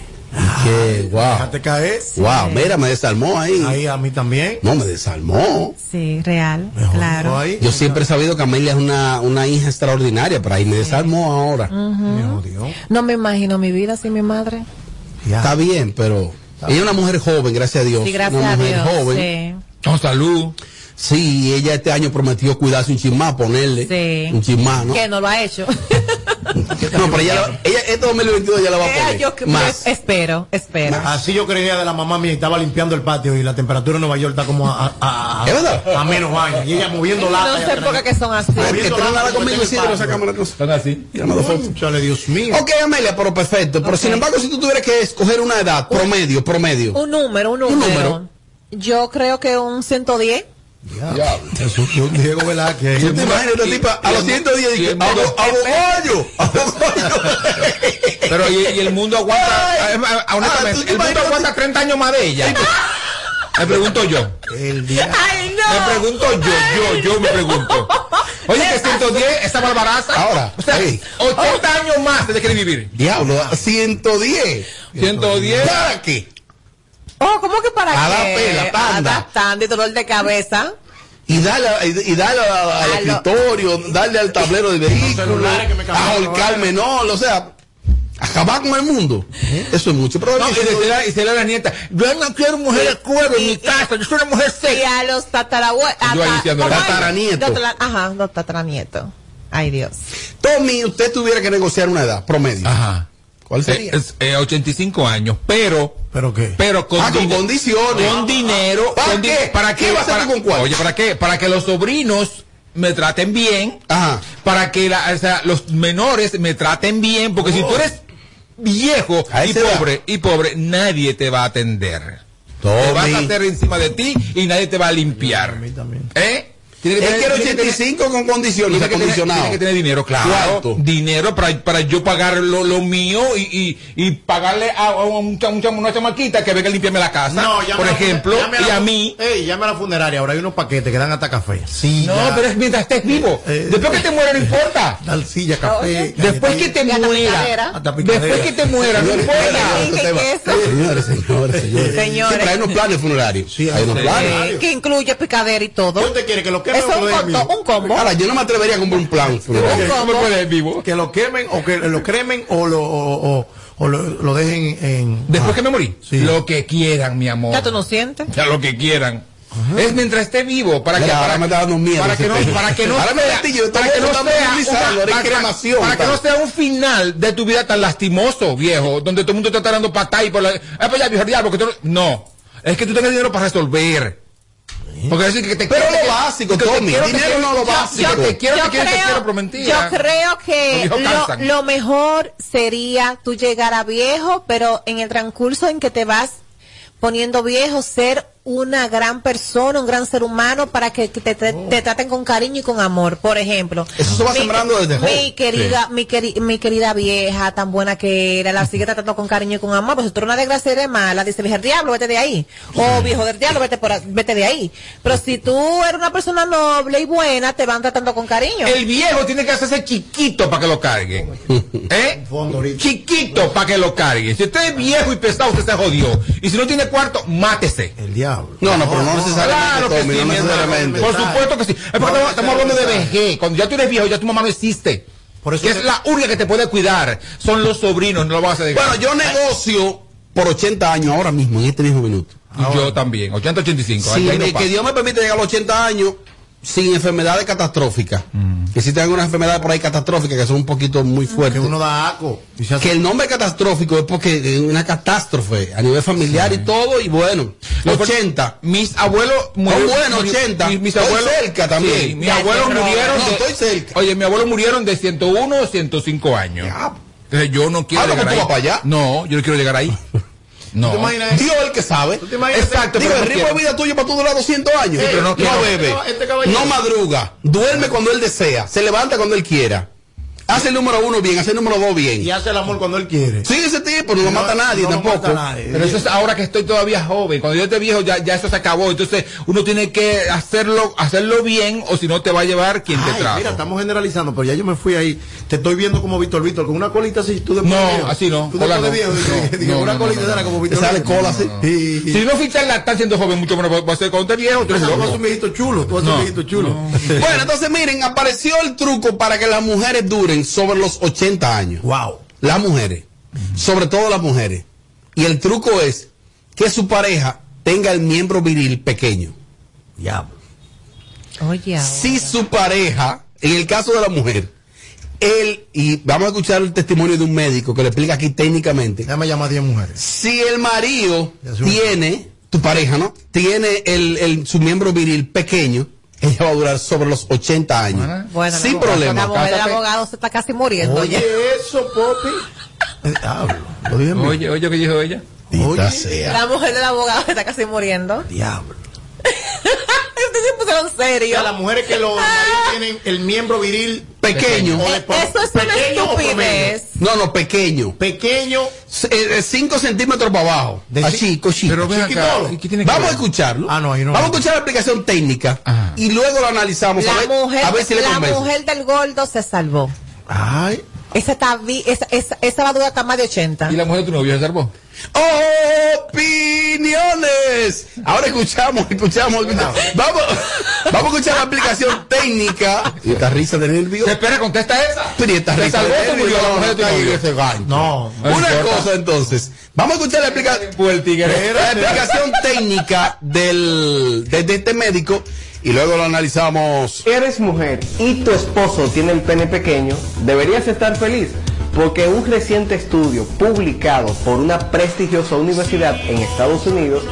Qué, wow. Déjate caer. Wow, mira, me desarmó ahí. Ahí a mí también. No, me desarmó. Sí, real, claro. ahí. Yo siempre he sabido que Amelia es una, una hija extraordinaria, pero ahí me desarmó ahora. Me jodió. No me imagino mi vida sin mi madre. Ya. Está bien, pero ella es una mujer joven, gracias a Dios. Sí, gracias una a mujer Dios. joven. Con salud. Sí, ella este año prometió cuidarse un chismá, ponerle Sí. un chismá, ¿no? Que no lo ha hecho. [laughs] No, pero ella, la- ella este 2022 ya la va a Eh, poner. yo más. espero, espero. Así yo creía de la mamá mía, estaba limpiando el patio y la temperatura en Nueva York está como a, a, a, ¿Es verdad? a menos años. Y ella moviendo No lata. sé por qué que son así. Ay, que Moviendo tenga lata nada como conmigo patio. sacame la cosa. Están así. Tírame dos fotos. Chale, Dios mío. Ok, Amelia, pero perfecto. Pero sin embargo, si tú tuvieras que escoger una edad, promedio, promedio. Un número, un número. número. Yo creo que un 110. Es un, Diego Velázquez. ¿Tú te imaginas esta tipa a los 110 y que hago hago [laughs] Pero y, y el mundo aguanta, eh, honestamente, el mundo aguanta 30 años más de ella. Me pregunto yo. El día. Me pregunto yo, yo, yo me pregunto. Oye, que 110, esa barbaraza. Ahora, o sea, ahí. 80 años más de quiere vivir. Diablo, 110. 110. ¿Para qué? Oh, ¿cómo que para A la qué? pela, tanda. Adaptando y dolor de cabeza. Y darle, y, y darle al A lo- escritorio, darle al tablero de vehículo, celulares que me a cambiaron, ahorcarme, no, o sea, acabar con el mundo. Eso es mucho. Pero No, y decirle, y decirle a la nieta, yo no quiero mujer de cuero en mi casa, yo soy una mujer Y seca. a los tatarabuelos. Yo ahí diciendo, tataranieto. Ajá, los tataranietos. Ay, Dios. Tommy, usted tuviera que negociar una edad promedio. Ajá. ¿Cuál sería? Eh, es, eh, 85 años, pero ¿Pero qué? pero con, Ah, con condiciones. con dinero ¿Para con di- qué? para ¿Qué va a hacer para- tú con cuál? oye para qué para que los sobrinos me traten bien Ajá. para que la- o sea, los menores me traten bien porque si tú eres viejo y pobre y pobre nadie te va a atender te vas a Tommy. hacer encima de ti y nadie te va a limpiar A mí también. ¿Eh? Tiene Él tener- quiere tiene que tener- 85 con condiciones, tiene que, tener, tiene que tener dinero, claro. ¿Cuánto? Dinero para, para yo pagar lo, lo mío y, y, y pagarle a, a un cham- un cham- una chamaquita que venga a limpiarme la casa, llame por la- ejemplo, y a mí. Ey, llame a la funeraria. Ahora hay unos paquetes que dan hasta café. Sí. No, pero es mientras estés vivo. Eh, Después que te muera no importa. [laughs] Dar silla, café. Después que te muera. picadera. Después que te muera, no Señores, importa. Señores, señores, señores. Señores. Sí, pero hay unos planes funerarios. Sí, hay unos planes. Eh, que incluye picadera y todo. ¿Qué usted quiere? ¿Que lo quemen Eso es un, un combo. Ahora, yo no me atrevería a comprar un plan. Un ¿Cómo combo. Que lo quemen o que lo cremen o lo, o, o- o lo, lo dejen en. Después que me morí. Sí. Lo que quieran, mi amor. Ya tú no sientes. Ya lo que quieran. Es mientras esté vivo, para que, para, me está dando miedo para que no, para que no para que no sea, un final de tu vida tan lastimoso, viejo, donde todo el mundo te está dando patá y por la, ah, pues ya, viejo diablo, que tú no, no, es que tú tengas dinero para resolver. Porque decir que te Pero quiero, lo te- básico, te Tommy, te dinero quiero, no lo yo- básico. Yo te quiero, yo te quiero, te creo- quiero, prometida. Yo creo que lo, lo mejor sería tú llegar a viejo, pero en el transcurso en que te vas poniendo viejo, ser una gran persona, un gran ser humano para que, que te, te- te traten con cariño y con amor. Por ejemplo, Eso se va sembrando desde mi joven. querida, mi, queri- mi querida vieja, tan buena que era, la [laughs] sigue tratando con cariño y con amor. Pues si tú eres una desgracia y eres mala, dice viejo del diablo, vete de ahí. O viejo del diablo, vete, por, a- vete de ahí. Pero si tú eres una persona noble y buena, te van tratando con cariño. El viejo tiene que hacerse chiquito para que lo carguen. [laughs] ¿Eh? Chiquito para que lo carguen. Si usted es viejo y pesado, usted se jodió. Y si no tiene cuarto, mátese. El diablo. No, no, pero no necesariamente, Claro que sí, no necesariamente. Por supuesto que sí. Es porque estamos, hablando de vejez. Cuando ya tú eres viejo, ya tu mamá no existe. Por eso que es la única que te puede cuidar. Son los sobrinos, no lo vas a hacer. Bueno, yo negocio por 80 años ahora mismo, en este mismo minuto. Yo también, 80, 85. Sí, ahí no que Dios me permite llegar a los 80 años sin enfermedades catastróficas. Que si tengo unas enfermedades por ahí catastróficas que son un poquito muy fuertes. Que uno da aco. hace- Que el nombre catastrófico es porque es una catástrofe a nivel familiar y todo, y bueno, 80. Mis abuelos Muy bueno, murió- 80. Mis, mis Estoy abuelos cerca también. Sí, mis Ya, abuelos murieron de, No, estoy cerca. Oye, mis abuelos murieron de 101 o 105 años. Entonces yo no quiero Ah, ¿no, llegar ahí. para allá? No, yo no quiero llegar ahí. [laughs] No. ¿Tú te Dios el que sabe. ¿Tú te? Exacto, Digo, el ritmo de vida tuyo para tú durar 200 años. Pero no bebe, Este caballero- no madruga, duerme cuando él desea, se levanta cuando él quiera. Hace el número uno bien, hace el número dos bien. Y hace el amor cuando él quiere. Sí, ese tipo no, lo mata a nadie no tampoco. mata a nadie. Pero eso es ahora que estoy todavía joven. Cuando yo esté viejo ya, ya eso se acabó. Entonces uno tiene que hacerlo hacerlo bien o si no te va a llevar quien te trajo. mira, estamos generalizando, pero ya yo me fui ahí. Te estoy viendo como Víctor Víctor, con una colita así. Tú después No, de viejo. así no, Tú cola después de no. viejo, dije, [laughs] no, una colita de no. como Víctor Sale cola así. Y, Si no fichas la están haciendo joven, mucho menos va a ser cuando esté viejo. Tú vas a un viejito chulo, tú vas a un viejito chulo. [laughs] Bueno, entonces miren, apareció el truco para que las mujeres duren sobre los 80 años. Wow. Las mujeres, sobre todo las mujeres. Y el truco es que su pareja tenga el miembro viril pequeño. Diablo. Oye. Si su pareja, en el caso de la mujer, él, y vamos a escuchar el testimonio de un médico que le explica aquí técnicamente, Déjame llamar a 10 mujeres. si el marido Ya tiene, tu pareja, ¿no? Tiene el, el- su miembro viril pequeño, ella va a durar sobre los 80 años. Bueno, sin la- problema. La mujer del Cásate. abogado se está casi muriendo Oye, ya. eso, Popi. Eh, Diablo. Oye, oye, ¿qué dijo ella? Oye. sea. La mujer del abogado se está casi muriendo. Diablo. [laughs] Usted se. O sea, las mujeres que los maridos tienen el miembro viril Pequeño. o de- Eso es una pequeño estupidez. No, no, pequeño. Pequeño. 5 centímetros para abajo. Así, cochito. Pero ven acá, Chiquitolo. ¿y qué tiene que Vamos a escucharlo. Ah, no, ahí no. Vamos a escuchar la explicación técnica y luego lo analizamos. a La ver, mujer, a ver si le la convence. mujer del gordo se salvó. Ay. Esa, está esa, esa, esa va a durar hasta más de 80. ¿Y la mujer de tu novio se salvó? Opiniones. Ahora escuchamos, escuchamos, escuchamos. Vamos, vamos a escuchar la aplicación técnica. Y esta risa de nervio. Se espera, contesta esa. Pero y esta ¿Se risa de nervio, murió la no, mujer de tu no, novio? ese gancho. No. No Una importa. cosa entonces. Vamos a escuchar la, tigre. la explicación técnica del, de, de este médico y luego lo analizamos. Eres mujer y tu esposo tiene el pene pequeño, deberías estar feliz porque un reciente estudio publicado por una prestigiosa universidad en Estados Unidos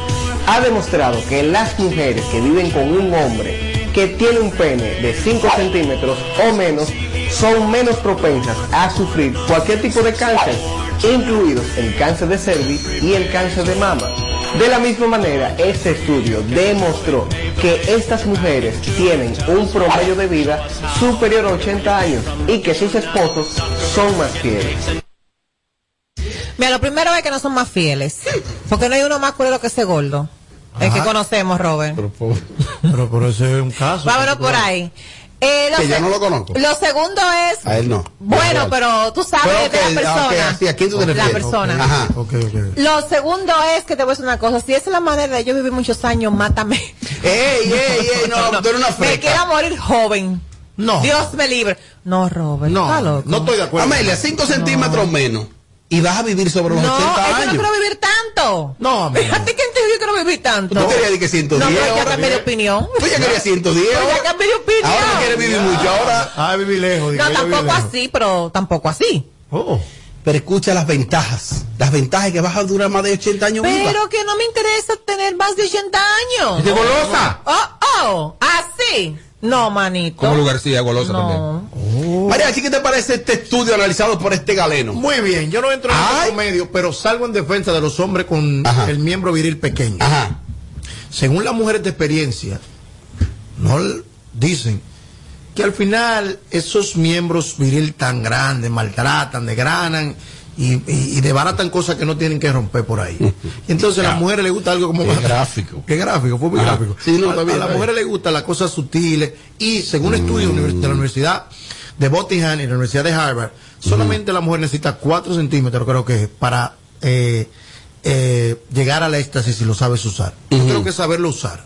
ha demostrado que las mujeres que viven con un hombre que tiene un pene de 5 centímetros o menos son menos propensas a sufrir cualquier tipo de cáncer, incluidos el cáncer de cervix y el cáncer de mama. De la misma manera, este estudio demostró que estas mujeres tienen un promedio de vida superior a 80 años y que sus esposos son más fieles. Mira, lo primero es que no son más fieles. Porque no hay uno más culero que ese gordo. El que conocemos, Robert. [laughs] Pero por eso es un caso. Vámonos por ahí. Eh, Que yo no lo conozco. Lo segundo es. A él no. Bueno, pero tú sabes Pero, de ok, la persona. ok, sí, ¿a quién tú te la refieres? persona. Ajá. Ok, ok. Lo segundo es que te voy a decir una cosa. Si esa es la manera de yo vivir muchos años, mátame. [laughs] ¡Ey, ey, ey! [laughs] No, tú eres una Me freca. quiero morir joven. No. Dios me libre. No, Robert. está No, loco. no estoy de acuerdo. Amelia, 5 centímetros menos. Y vas a vivir sobre los No, 80 es que no años. quiero vivir tanto. No, Amelia. ¿A ti quién te dijo que vivir tanto? Tú querías decir que 110 No, pero ya cambié de opinión. Tú ya querías 110 Pero ya cambié de opinión. Ahora no quieres vivir mucho. Ahora. Ah, viví lejos. No, tampoco así, pero tampoco así. Oh. Pero escucha las ventajas. Las ventajas que vas a durar más de 80 años viva. Pero que no me interesa tener más de 80 años. ¿De golosa? Oh, oh, así. No, manito. Como lugar sí, golosa también. No. María, ¿qué te parece este estudio analizado por este galeno? Muy bien, yo no entro en Ay. el medio, pero salgo en defensa de los hombres con Ajá. el miembro viril pequeño. Ajá. Según las mujeres de experiencia, no dicen que al final esos miembros viril tan grandes maltratan, degranan y, y, desbaratan cosas que no tienen que romper por ahí. [laughs] Y entonces a las mujeres les gusta algo como Qué [laughs] gráfico. Qué gráfico, fue muy Ajá. gráfico. Sí, no, a, a las mujeres les gustan las cosas sutiles y según estudios univers- de la Universidad de Bottingham y la Universidad de Harvard, solamente la mujer necesita 4 centímetros, creo que, para eh, eh, llegar al éxtasis si lo sabes usar. Yo creo que saberlo usar.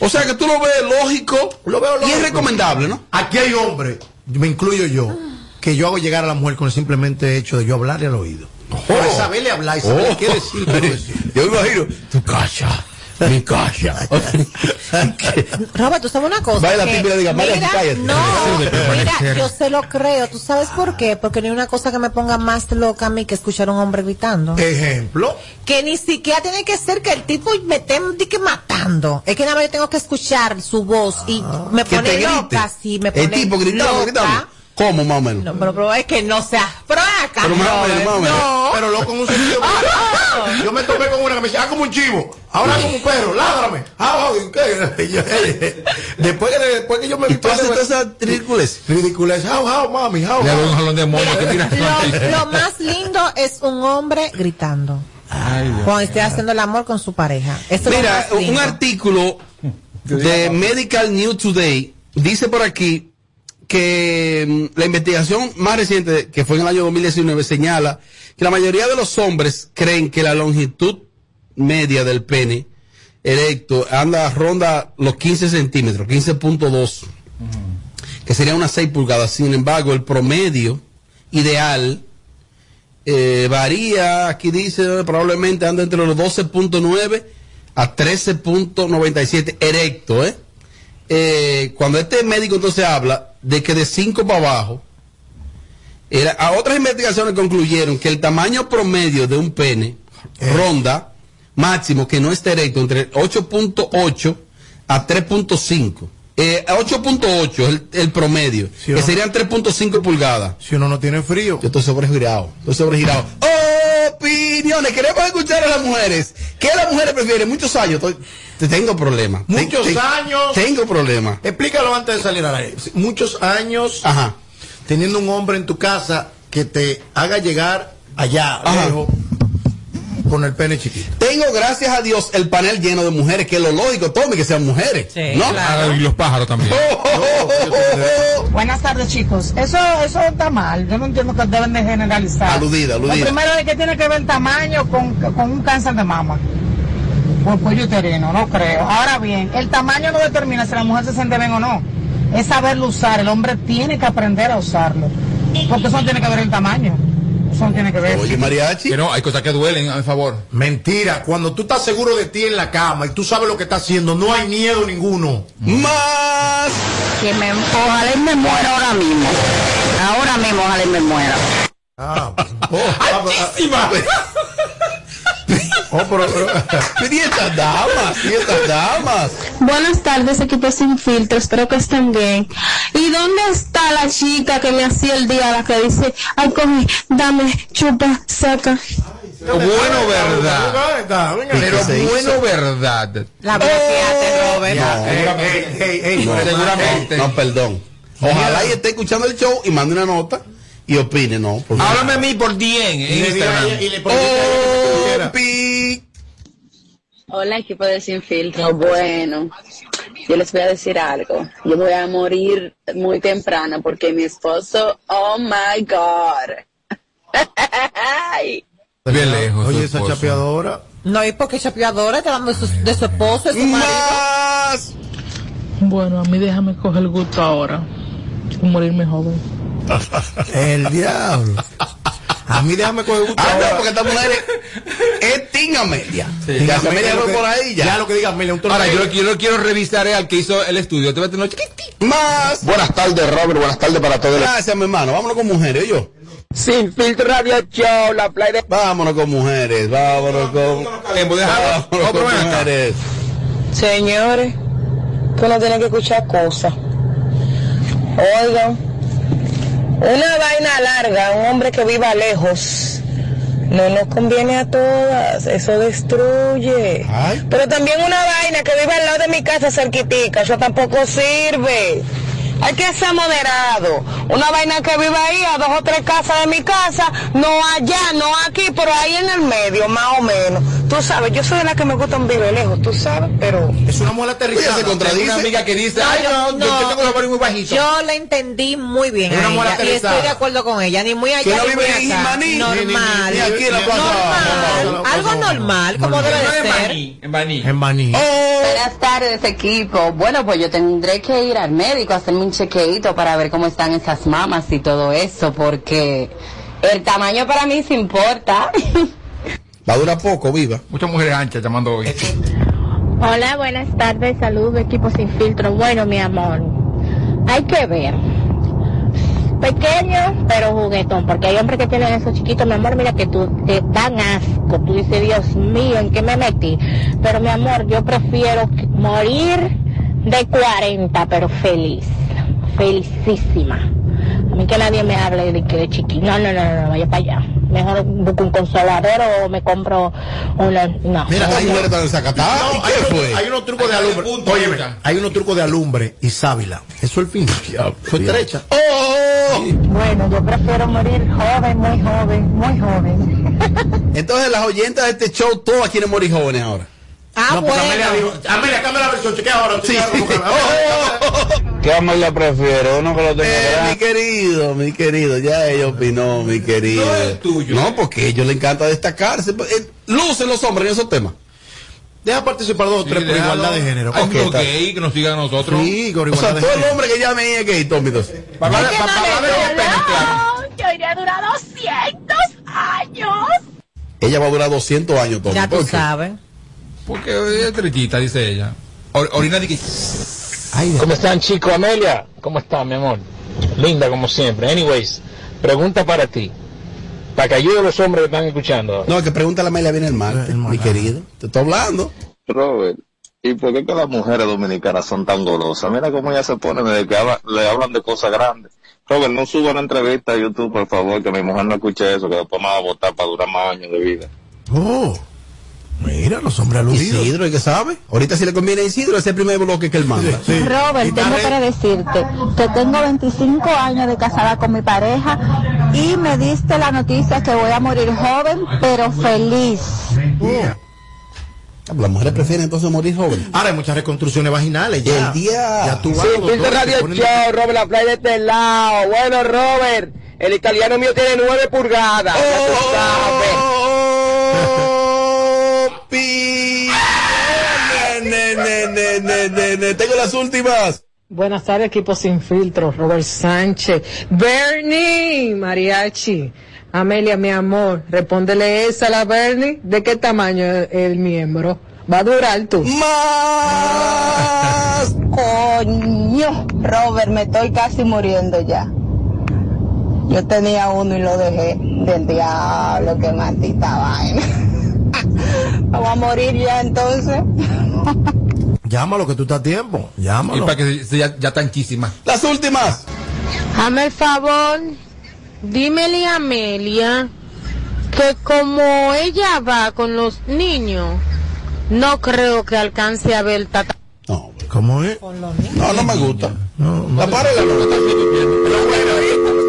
O sea que tú lo ves lógico, Lo veo y es lógico. recomendable, ¿no? Aquí hay hombres, me incluyo yo, que yo hago llegar a la mujer con el simplemente hecho de yo hablarle al oído. Para saberle hablar y saber Oh. qué decir. qué. [laughs] Yo me imagino, tu casa, mi casa. [laughs] Robert, tú sabes una cosa. Vaya la diga, cállate. No, [laughs] mira, yo se lo creo. ¿Tú sabes por qué? Porque no hay una cosa que me ponga más loca a mí que escuchar a un hombre gritando. Ejemplo. Que ni siquiera tiene que ser que el tipo me esté que matando. Es que nada más yo tengo que escuchar su voz y me Ah. Que pone loca. Sí, me pone El tipo gritando, loca. gritando. ¿Cómo, más o menos? No, pero, pero es que no sea. Pero acá. Pero más o menos, más o menos. No. Pero loco en un sentido. Yo me tomé con una que me decía, ah, como un chivo. Ahora como un perro, ládrame. Ah, ah, [laughs] ¿qué? Yo, después, que, después que yo me ¿Y tú haces todas esas ridículas? ridiculez. How, how, mami, how, Le doy un how. jalón de moño. ¿Qué tiras? [laughs] Lo, lo más lindo es un hombre gritando. Cuando esté haciendo el amor con su pareja. Mira, un artículo de Medical News Today dice por aquí que mm, la investigación más reciente, que fue en el año 2019, señala que la mayoría de los hombres creen que la longitud media del pene erecto anda, ronda los 15 centímetros, 15.2, que sería unas 6 pulgadas. Sin embargo, el promedio ideal eh, varía, aquí dice, probablemente anda entre los 12.9 a 13.97 erecto, ¿eh? Eh, Cuando este médico entonces habla de que de 5 para abajo, era, a otras investigaciones concluyeron que el tamaño promedio de un pene ronda máximo que no esté erecto entre 8.8 a 3.5. Eh, a 8.8 es el, el promedio, que serían 3.5 pulgadas. Si uno no tiene frío. Yo estoy sobregirado, estoy sobregirado. Opiniones. Queremos escuchar a las mujeres. ¿Qué las mujeres prefieren? Muchos años. Estoy- tengo problemas. Muchos te- años. Tengo problemas. Explícalo antes de salir al aire. Muchos años teniendo un hombre en tu casa que te haga llegar allá, lejos, con el pene chiquito. Tengo, gracias a Dios, el panel lleno de mujeres, que es lo lógico, tome que sean mujeres. ¿no? Ah, y los pájaros también. Buenas tardes, chicos. Eso, eso está mal. Yo no entiendo que deben de generalizar. Aludida, aludida. Lo primero es que tiene que ver el tamaño con, con un cáncer de mama. Por cuello uterino, no creo. Ahora bien, el tamaño no determina si la mujer se siente bien o no. Es saberlo usar. El hombre tiene que aprender a usarlo. Porque eso no tiene que ver el tamaño. Eso no tiene que ver. Oye, mariachi. Que no, hay cosas que duelen, a mi favor. Mentira, cuando tú estás seguro de ti en la cama y tú sabes lo que estás haciendo, no hay miedo ninguno. Más. Que me, ojalá y me muera ahora mismo. Ahora mismo, ojalá y me muera. Ah, ¡Altísima! Oh, pero, pero- [laughs] ¿Y estas damas? ¿Y estas damas? Buenas tardes, equipo sin filtro, espero que estén bien. ¿Y dónde está la chica que me hacía el día, la que dice, ay, coge, dame, chupa, saca? Bueno, verdad. Pero bueno, verdad. La bloqueaste, Robert. No, seguramente. No, perdón. Ojalá y esté escuchando el show y mande una nota y opine, ¿no? Porque- Háblame a mí por 10 en le diga a Instagram. y le Hola equipo de Sin Filtro. Bueno, yo les voy a decir algo. Yo voy a morir muy temprano porque mi esposo, oh my God. Ay. Bien lejos. Oye, esa chapeadora. No, y porque chapeadora está hablando de su, de su esposo, de su marido. Bueno, a mí déjame coger el gusto ahora. Y morirme joven. El diablo. A mí déjame coger gusto. Ah, ahora. no, porque esta mujer es, es que- por ahí ya. ya lo que diga Amelia, un Ahora, yo yo lo quiero revisar eh, al que hizo el estudio. Te voy a tener Más. Buenas tardes, Robert. Buenas tardes para todos. Gracias, mi hermano. Vámonos con mujeres, yo. Sin filtro radio show, la play de... Vámonos con mujeres. Vámonos con. Vámonos con mujeres. Señores, que uno tiene que escuchar cosas. Oigan, una vaina larga, un hombre que viva lejos, no nos conviene a todas, eso destruye. Pero también una vaina que viva al lado de mi casa cerquitica, eso tampoco sirve. Hay que ser moderado. Una vaina que viva ahí a dos o tres casas de mi casa, no allá, no aquí, pero ahí en el medio, más o menos. Tú sabes, yo soy de la que me gusta un vive lejos, tú sabes, pero... Es una mujer aterrizada. Tengo una amiga que dice, No, ay, yo- no, yo, no. yo tengo los ovarios muy bajitos. Yo la entendí muy bien Es una a mujer ella, y aterrizada. estoy de acuerdo con ella, ni muy allá Que no ni muy vive en ni- normal, ni- ni aquí en la plaza. normal, algo normal, como debe de ser. En Baní. En Baní. Buenas tardes, equipo. Bueno, pues yo tendré que ir al médico a hacerme un chequeito para ver cómo están esas mamas y todo eso, porque el tamaño para mí se importa. Va a durar poco, viva. Muchas mujeres anchas llamando hoy. Hola, buenas tardes, saludos, equipo sin filtro. Bueno, mi amor, hay que ver. Pequeño, pero juguetón, porque hay hombres que tienen esos chiquitos, mi amor, mira que tú te dan asco. Tú dices, Dios mío, ¿en qué me metí? Pero mi amor, yo prefiero morir de 40, pero feliz, felicísima. A mí que nadie me hable de que de chiqui. No, no, no, no, no, vaya para allá. Mejor busco un consolador o me compro una. No. Mira, hay mujeres tan desacatadas. No, ¿Y hay, ¿Qué unos- fue? hay unos trucos de alumbre. Óyeme, hay unos trucos de alumbre y sábila. Eso es el fin. Fue derecha. Bueno, yo prefiero morir joven, muy joven, muy joven. [laughs] Entonces, las oyentas de este show, todas quieren morir jóvenes ahora. Ah, No, porque bueno. Amelia dijo, Amelia, cambia la versión, chequea ahora. chequea como que- ¿Qué Amelia prefiere? Uno que lo tenga Eh, mi querido, mi querido, ya ella opinó, mi querido. No es tuyo. No, porque a ellos les encanta destacarse. Eh, Lucen los hombres en esos temas. Deja participar dos o tres Sí, por déjalo. igualdad de género. Hay Ok, muchos está. gay que nos sigan a nosotros. Sí, por O igualdad sea, de todo el género. hombre que llame ahí es gay, Tommy. Para, para, para, para ver los penes, claro. Yo iría a durar 200 años. Ella va a durar 200 años, Tommy. Ya tú ¿Por sabes. Porque es trillita, dice ella. Or- orina de que... ¿Cómo están, chicos? Amelia, ¿cómo estás, mi amor? Linda como siempre. Anyways, pregunta para ti. Para que ayude a los hombres que están escuchando. No, que pregúntale a Amelia viene el martes, mi querido. Te estoy hablando. Robert, ¿y por qué que las mujeres dominicanas son tan golosas? Mira cómo ellas se ponen, desde que habla- le hablan de cosas grandes. Robert, no suba una entrevista a YouTube, por favor, que mi mujer no escuche eso, que después me va a votar para durar más años de vida. Oh, mira, los hombres aludidos. Isidro, ¿y qué sabe? Ahorita si le conviene a Isidro, ese es el primer bloque que él manda. Robert, tengo para decirte que tengo 25 años de casada con mi pareja y me diste la noticia que voy a morir joven pero feliz. Las mujeres prefieren entonces morir joven. Ahora hay muchas reconstrucciones vaginales ya. El día. Ya tú vas, Sí, doctor, Radio ponen- Show, Robert La Playa de este lado. Bueno, Robert, el italiano mío tiene nueve pulgadas. ya tú sabes. Pi- Ne, ne, ne, ne, ne, ne. Tengo las últimas. Buenas tardes, equipo sin filtro. Robert Sánchez. Bernie, Mariachi. Amelia, mi amor, respóndele esa a la Bernie. ¿De qué tamaño es el miembro? Va a durar tú. Coño, Robert, me estoy casi muriendo ya. Yo tenía uno y lo dejé del diablo, que maldita vaina. Vamos a morir ya entonces. Llámalo que tú estás a tiempo. Y Llámalo. para que ya, ya tanquísima. Las últimas. Hazme el favor, dímele a Amelia que como ella va con los niños, no creo que alcance a ver tata. ¿Cómo es? No, no me gusta. La pared la.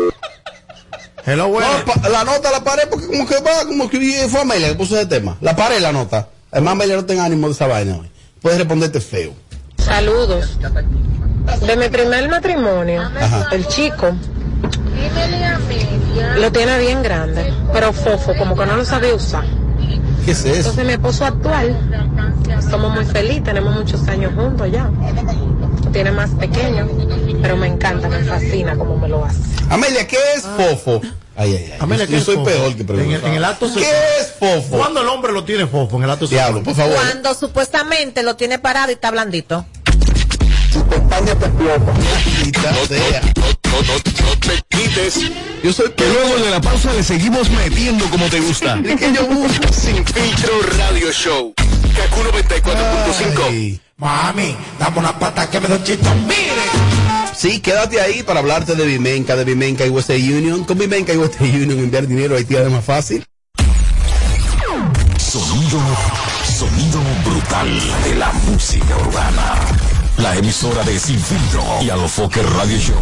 Hello, bueno. No, la nota la pared porque como que va, como que fue Amelia que puso ese tema. La pared la nota. Además Amelia no tenga ánimo de esa vaina hoy. Puedes responderte feo. Saludos. De mi primer matrimonio, Ajá. el chico lo tiene bien grande, pero fofo, como que no lo sabía usar. ¿Qué es eso? Entonces mi esposo actual, somos muy felices, tenemos muchos años juntos ya. Tiene más pequeño, pero me encanta, me fascina como me lo hace. Amelia, ¿qué es fofo? Ay, ay, ay. Amelia, yo, ¿qué yo soy fofo? peor que En preguntar. el, en el acto ¿Qué es fofo? ¿Cuándo el hombre lo tiene fofo en el acto Diablo, por favor. Cuando supuestamente lo tiene parado y está blandito. Maldita sea. No, no, no te quites. Yo soy Que luego de la pausa le seguimos metiendo como te gusta. [laughs] Que yo busco. Sin filtro radio show. Kaku 94.5. Mami, dame una pata que me doy chito. Mire. Sí, quédate ahí para hablarte de Vimenca, de Vimenca y Western Union. Con Vimenca y Western Union enviar dinero a Haití es más fácil. Sonido, sonido brutal de la música urbana. La emisora de Sin Filtro y Alofoque Radio Show.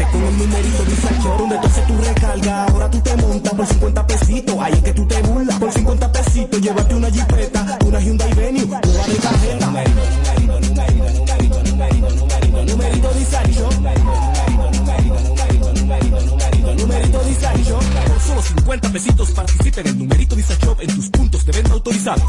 Móntate con el numerito disacho. Donde tú haces tu recarga, ahora tú te montas por 50 pesitos. Ahí es que tú te burlas. Por 50 pesitos, llévate una jipeta, una Hyundai 50 pesitos participa en numerito disacho en tus puntos de venta autorizados.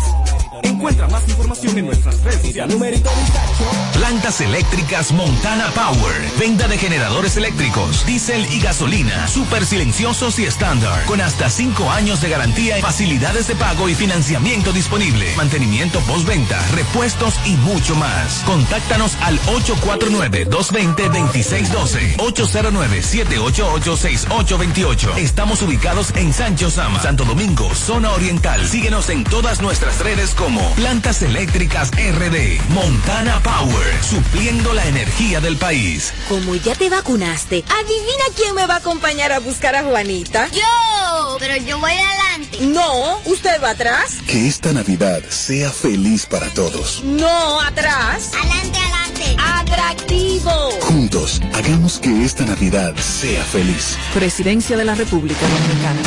Encuentra más información en nuestras redes sociales. Numerito disacho. Plantas eléctricas Montana Power. Venta de generadores eléctricos, diésel y gasolina. Súper silenciosos y estándar. Con hasta 5 años de garantía, facilidades de pago y financiamiento disponible. Mantenimiento postventa, repuestos y mucho más. Contáctanos al 849-220-2612. 809-788-6828. Estamos ubicados en Sancho Sama, Santo Domingo, zona oriental. Síguenos en todas nuestras redes como Plantas Eléctricas RD. Montana Power. Supliendo la energía del país. Como ya te vacunaste, adivina quién me va a acompañar a buscar a Juanita. Yo, pero yo voy adelante. No, usted va atrás. Que esta Navidad sea feliz para todos. No, atrás. Adelante, adelante. Atractivo. Juntos, hagamos que esta Navidad sea feliz. Presidencia de la República Dominicana.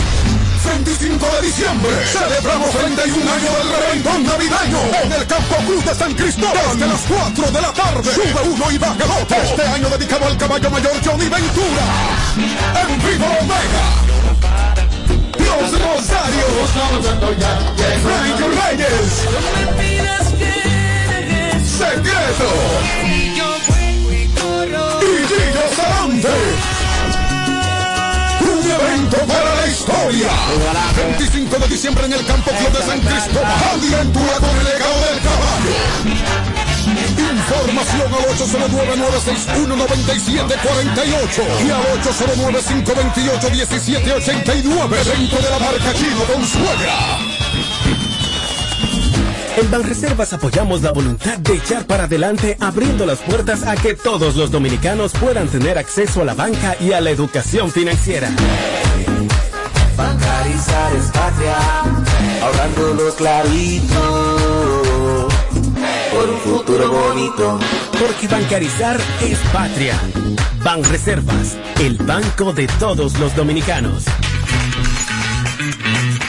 25 de diciembre celebramos 31 años del reventón navideño en el Campo Cruz de San Cristóbal desde las 4 de la tarde. Sube uno y baja el otro. Este año dedicado al caballo mayor Johnny Ventura. En vivo Omega. Los Rosarios. Frank Reyes secreto. Y yo vuelvo y corro. Y Un evento para la historia. 25 de diciembre en el Campo Club de San Cristóbal. Aventura con el legado del caballo. Información al 809-961-9748 y al 809-528-1789 dentro de la marca Chino con suegra. En Banreservas apoyamos la voluntad de echar para adelante abriendo las puertas a que todos los dominicanos puedan tener acceso a la banca y a la educación financiera. Bancarizar es patria, ahorrándolo clarito, por un futuro bonito. Porque bancarizar es patria. Banreservas, el banco de todos los dominicanos.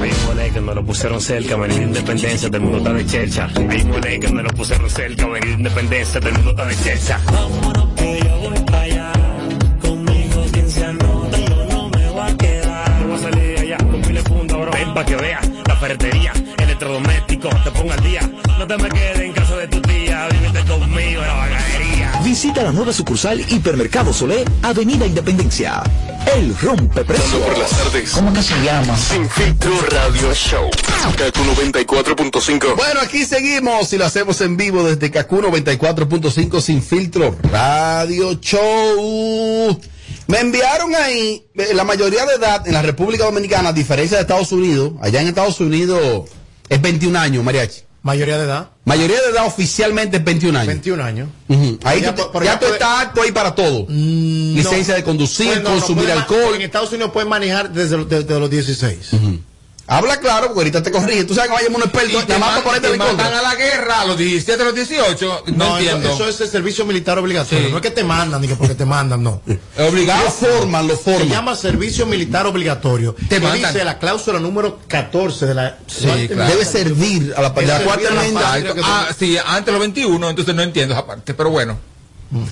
Hay un moné que me lo pusieron cerca, venir de independencia, del mundo está de chercha. Hay un moné que me lo pusieron cerca, venir de independencia, del mundo está de chercha. Vámonos que yo voy para allá. Conmigo quien se anota, yo no me voy a quedar. Yo voy a salir de allá con miles puntos, bro. Ven pa' que veas la ferretería, electrodoméstico, te pongo al día. No te me quedes en casa de tu tía, vívete conmigo la. Visita la nueva sucursal Hipermercado Solé, Avenida Independencia. El rompe precio. por las tardes. ¿Cómo que se llama? Sin filtro radio show. Kaku 94.5. Bueno, aquí seguimos y lo hacemos en vivo desde Kaku 94.5 sin filtro radio show. Me enviaron ahí eh, la mayoría de edad en la República Dominicana, a diferencia de Estados Unidos. Allá en Estados Unidos es 21 años, mariachi. Mayoría de edad. Mayoría de edad oficialmente es 21 años. 21 años. Ahí Ya, tú, ya tú puede- estás apto ahí para todo. Licencia de conducir, Pues no, consumir alcohol. En Estados Unidos pueden manejar desde los 16. Habla claro, porque ahorita te corrige. Tú sabes que vayamos un experto, para ponerte te contra. mandan a la guerra a los 17, a los 18. No, eso- entiendo. Eso, es el servicio militar obligatorio. Sí. No es que te mandan, ni que porque te mandan, no. [laughs] Obligado. Lo forman, lo Se forman. llama servicio militar obligatorio. Te mandan. dice la cláusula número 14 de la. Sí, claro. Debe servir a la, patria que Ah, sí, antes de los 21, entonces no entiendo esa parte, pero bueno.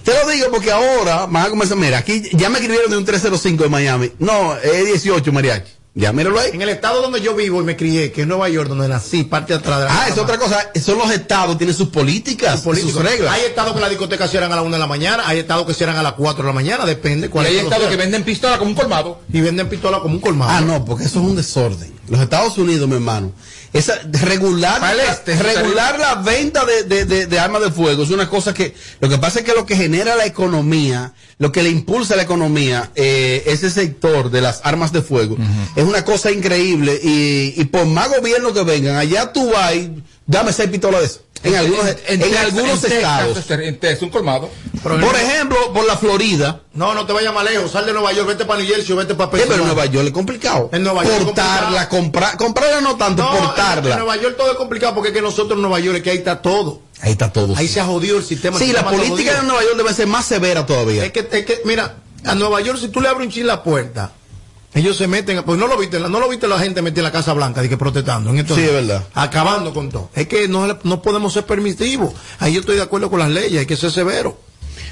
Te lo digo porque ahora van a comenzar. Mira, aquí ya me escribieron de un 305 de Miami. No, es 18 mariachi. Ya, míralo ahí. En el estado donde yo vivo y me crié, que es Nueva York, donde nací, parte de atrás de la Ah, es otra cosa. Son los estados, tienen sus políticas, sus, políticos. reglas. Hay estados que las discotecas cierran a la 1 de la mañana, hay estados que cierran a las 4 de la mañana, depende Y cuál hay es estados que venden pistola como un colmado. Y venden pistola como un colmado. Ah, no, porque eso es un desorden. Los Estados Unidos, mi hermano, esa, regular, este, regular la venta de, de- de- de armas de fuego es una cosa que, lo que pasa es que lo que genera la economía, lo que le impulsa la economía, eh, ese sector de las armas de fuego, es una cosa increíble y, y por más gobierno que vengan, allá tú vas dame seis pistolas de esas. En, algunos, en, Texas- algunos en Texas, estados. en Texas, un colmado. Por ejemplo, por la Florida. No, no te vayas más lejos. Sal de Nueva York, vete para New Jersey o vete para Sí, pero en Pensilvania. Nueva York es complicado. En Nueva York Portarla, comprar, comprarla no tanto, No, portarla. en Nueva York todo es complicado porque es que nosotros en Nueva York es que ahí está todo. Ahí está todo. Ahí sí. se ha jodido el sistema. Sí, el la sistema política de. Nueva York debe ser más severa todavía. Es que, es que, mira, a Nueva York si tú le abres un chin la puerta, ellos se meten, pues no lo viste, no lo viste la gente metida en la Casa Blanca, de que protestando. En estos Sí, días. es verdad. Acabando con todo. Es que no, no podemos ser permisivos. Ahí yo estoy de acuerdo con las leyes, hay que ser severo.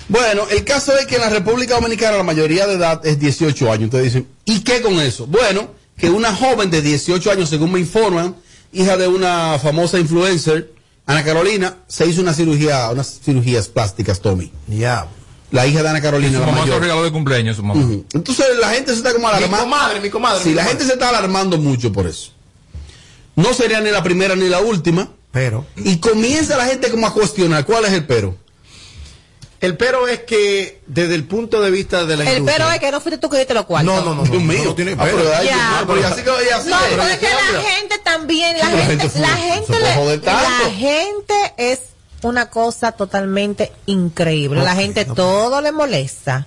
Bueno, el caso es que en la República Dominicana la mayoría de edad es 18 años. Ustedes dicen, ¿y qué con eso? Bueno, que una joven de 18 años, según me informan, hija de una famosa influencer, Ana Carolina, se hizo una cirugía, unas cirugías plásticas, Tommy. Ya. La hija de Ana Carolina, Su la mamá se mayor. regaló de cumpleaños, su mamá. Entonces la gente se está como Mi alarmando. comadre, mi comadre. Sí, mi la comadre. gente se está alarmando mucho por eso. No sería ni la primera ni la última. Pero. Y comienza la gente como a cuestionar cuál es el pero. El pero es que desde el punto de vista de la El industria. pero es que no fuiste tú que diste los cuartos. No, no, no. Dios no, mío. no tiene Ah, pero. pero, ay, Ya. Dios mío, pero y así que- así No, que- pero es que la gente también, la gente, la gente es una cosa totalmente increíble. La gente todo le molesta.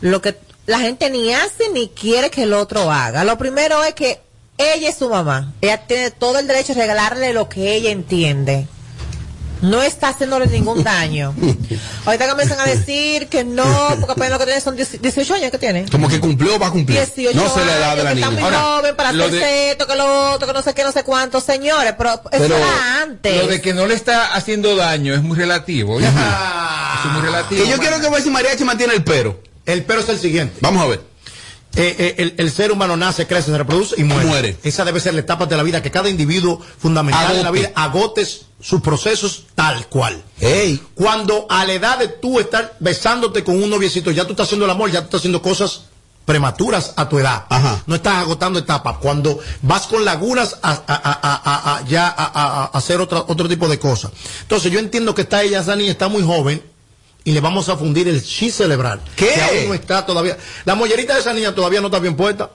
Lo que la gente ni hace ni quiere que el otro haga. Lo primero es que ella es su mamá. Ella tiene todo el derecho de regalarle lo que ella entiende. No está haciéndole ningún daño. Ahorita comienzan a decir que no, porque apenas lo que tiene son 10 18 años que tiene. Como que cumplió o va a cumplir. 18 no sé la edad de la años, que niña. está muy joven para lo hacerse de- esto, que lo otro, que no sé qué, no sé cuánto, señores, pero eso Pero era antes. Lo de que no le está haciendo daño es muy relativo. ¿ya? Eso es muy relativo. Que yo quiero que ver si Mariachi mantiene el pero. El pero es el siguiente. Vamos a ver. Eh, eh, el, el ser humano nace, crece, se reproduce y muere. Muere. Esa debe ser la etapa de la vida que cada individuo fundamental en la Agote. vida agotes sus procesos tal cual. Cuando a la edad de tú estar besándote con un noviecito, ya tú estás haciendo el amor, ya tú estás haciendo cosas prematuras a tu edad. Ajá. No estás agotando etapas. Cuando vas con lagunas a, a- a- ya a, hacer otra, otro tipo de cosas. Entonces yo entiendo que está ella, esa niña está muy joven y le vamos a fundir el chi cerebral. ¿Qué? Que aún no está todavía. La mollerita de esa niña todavía no está bien puesta.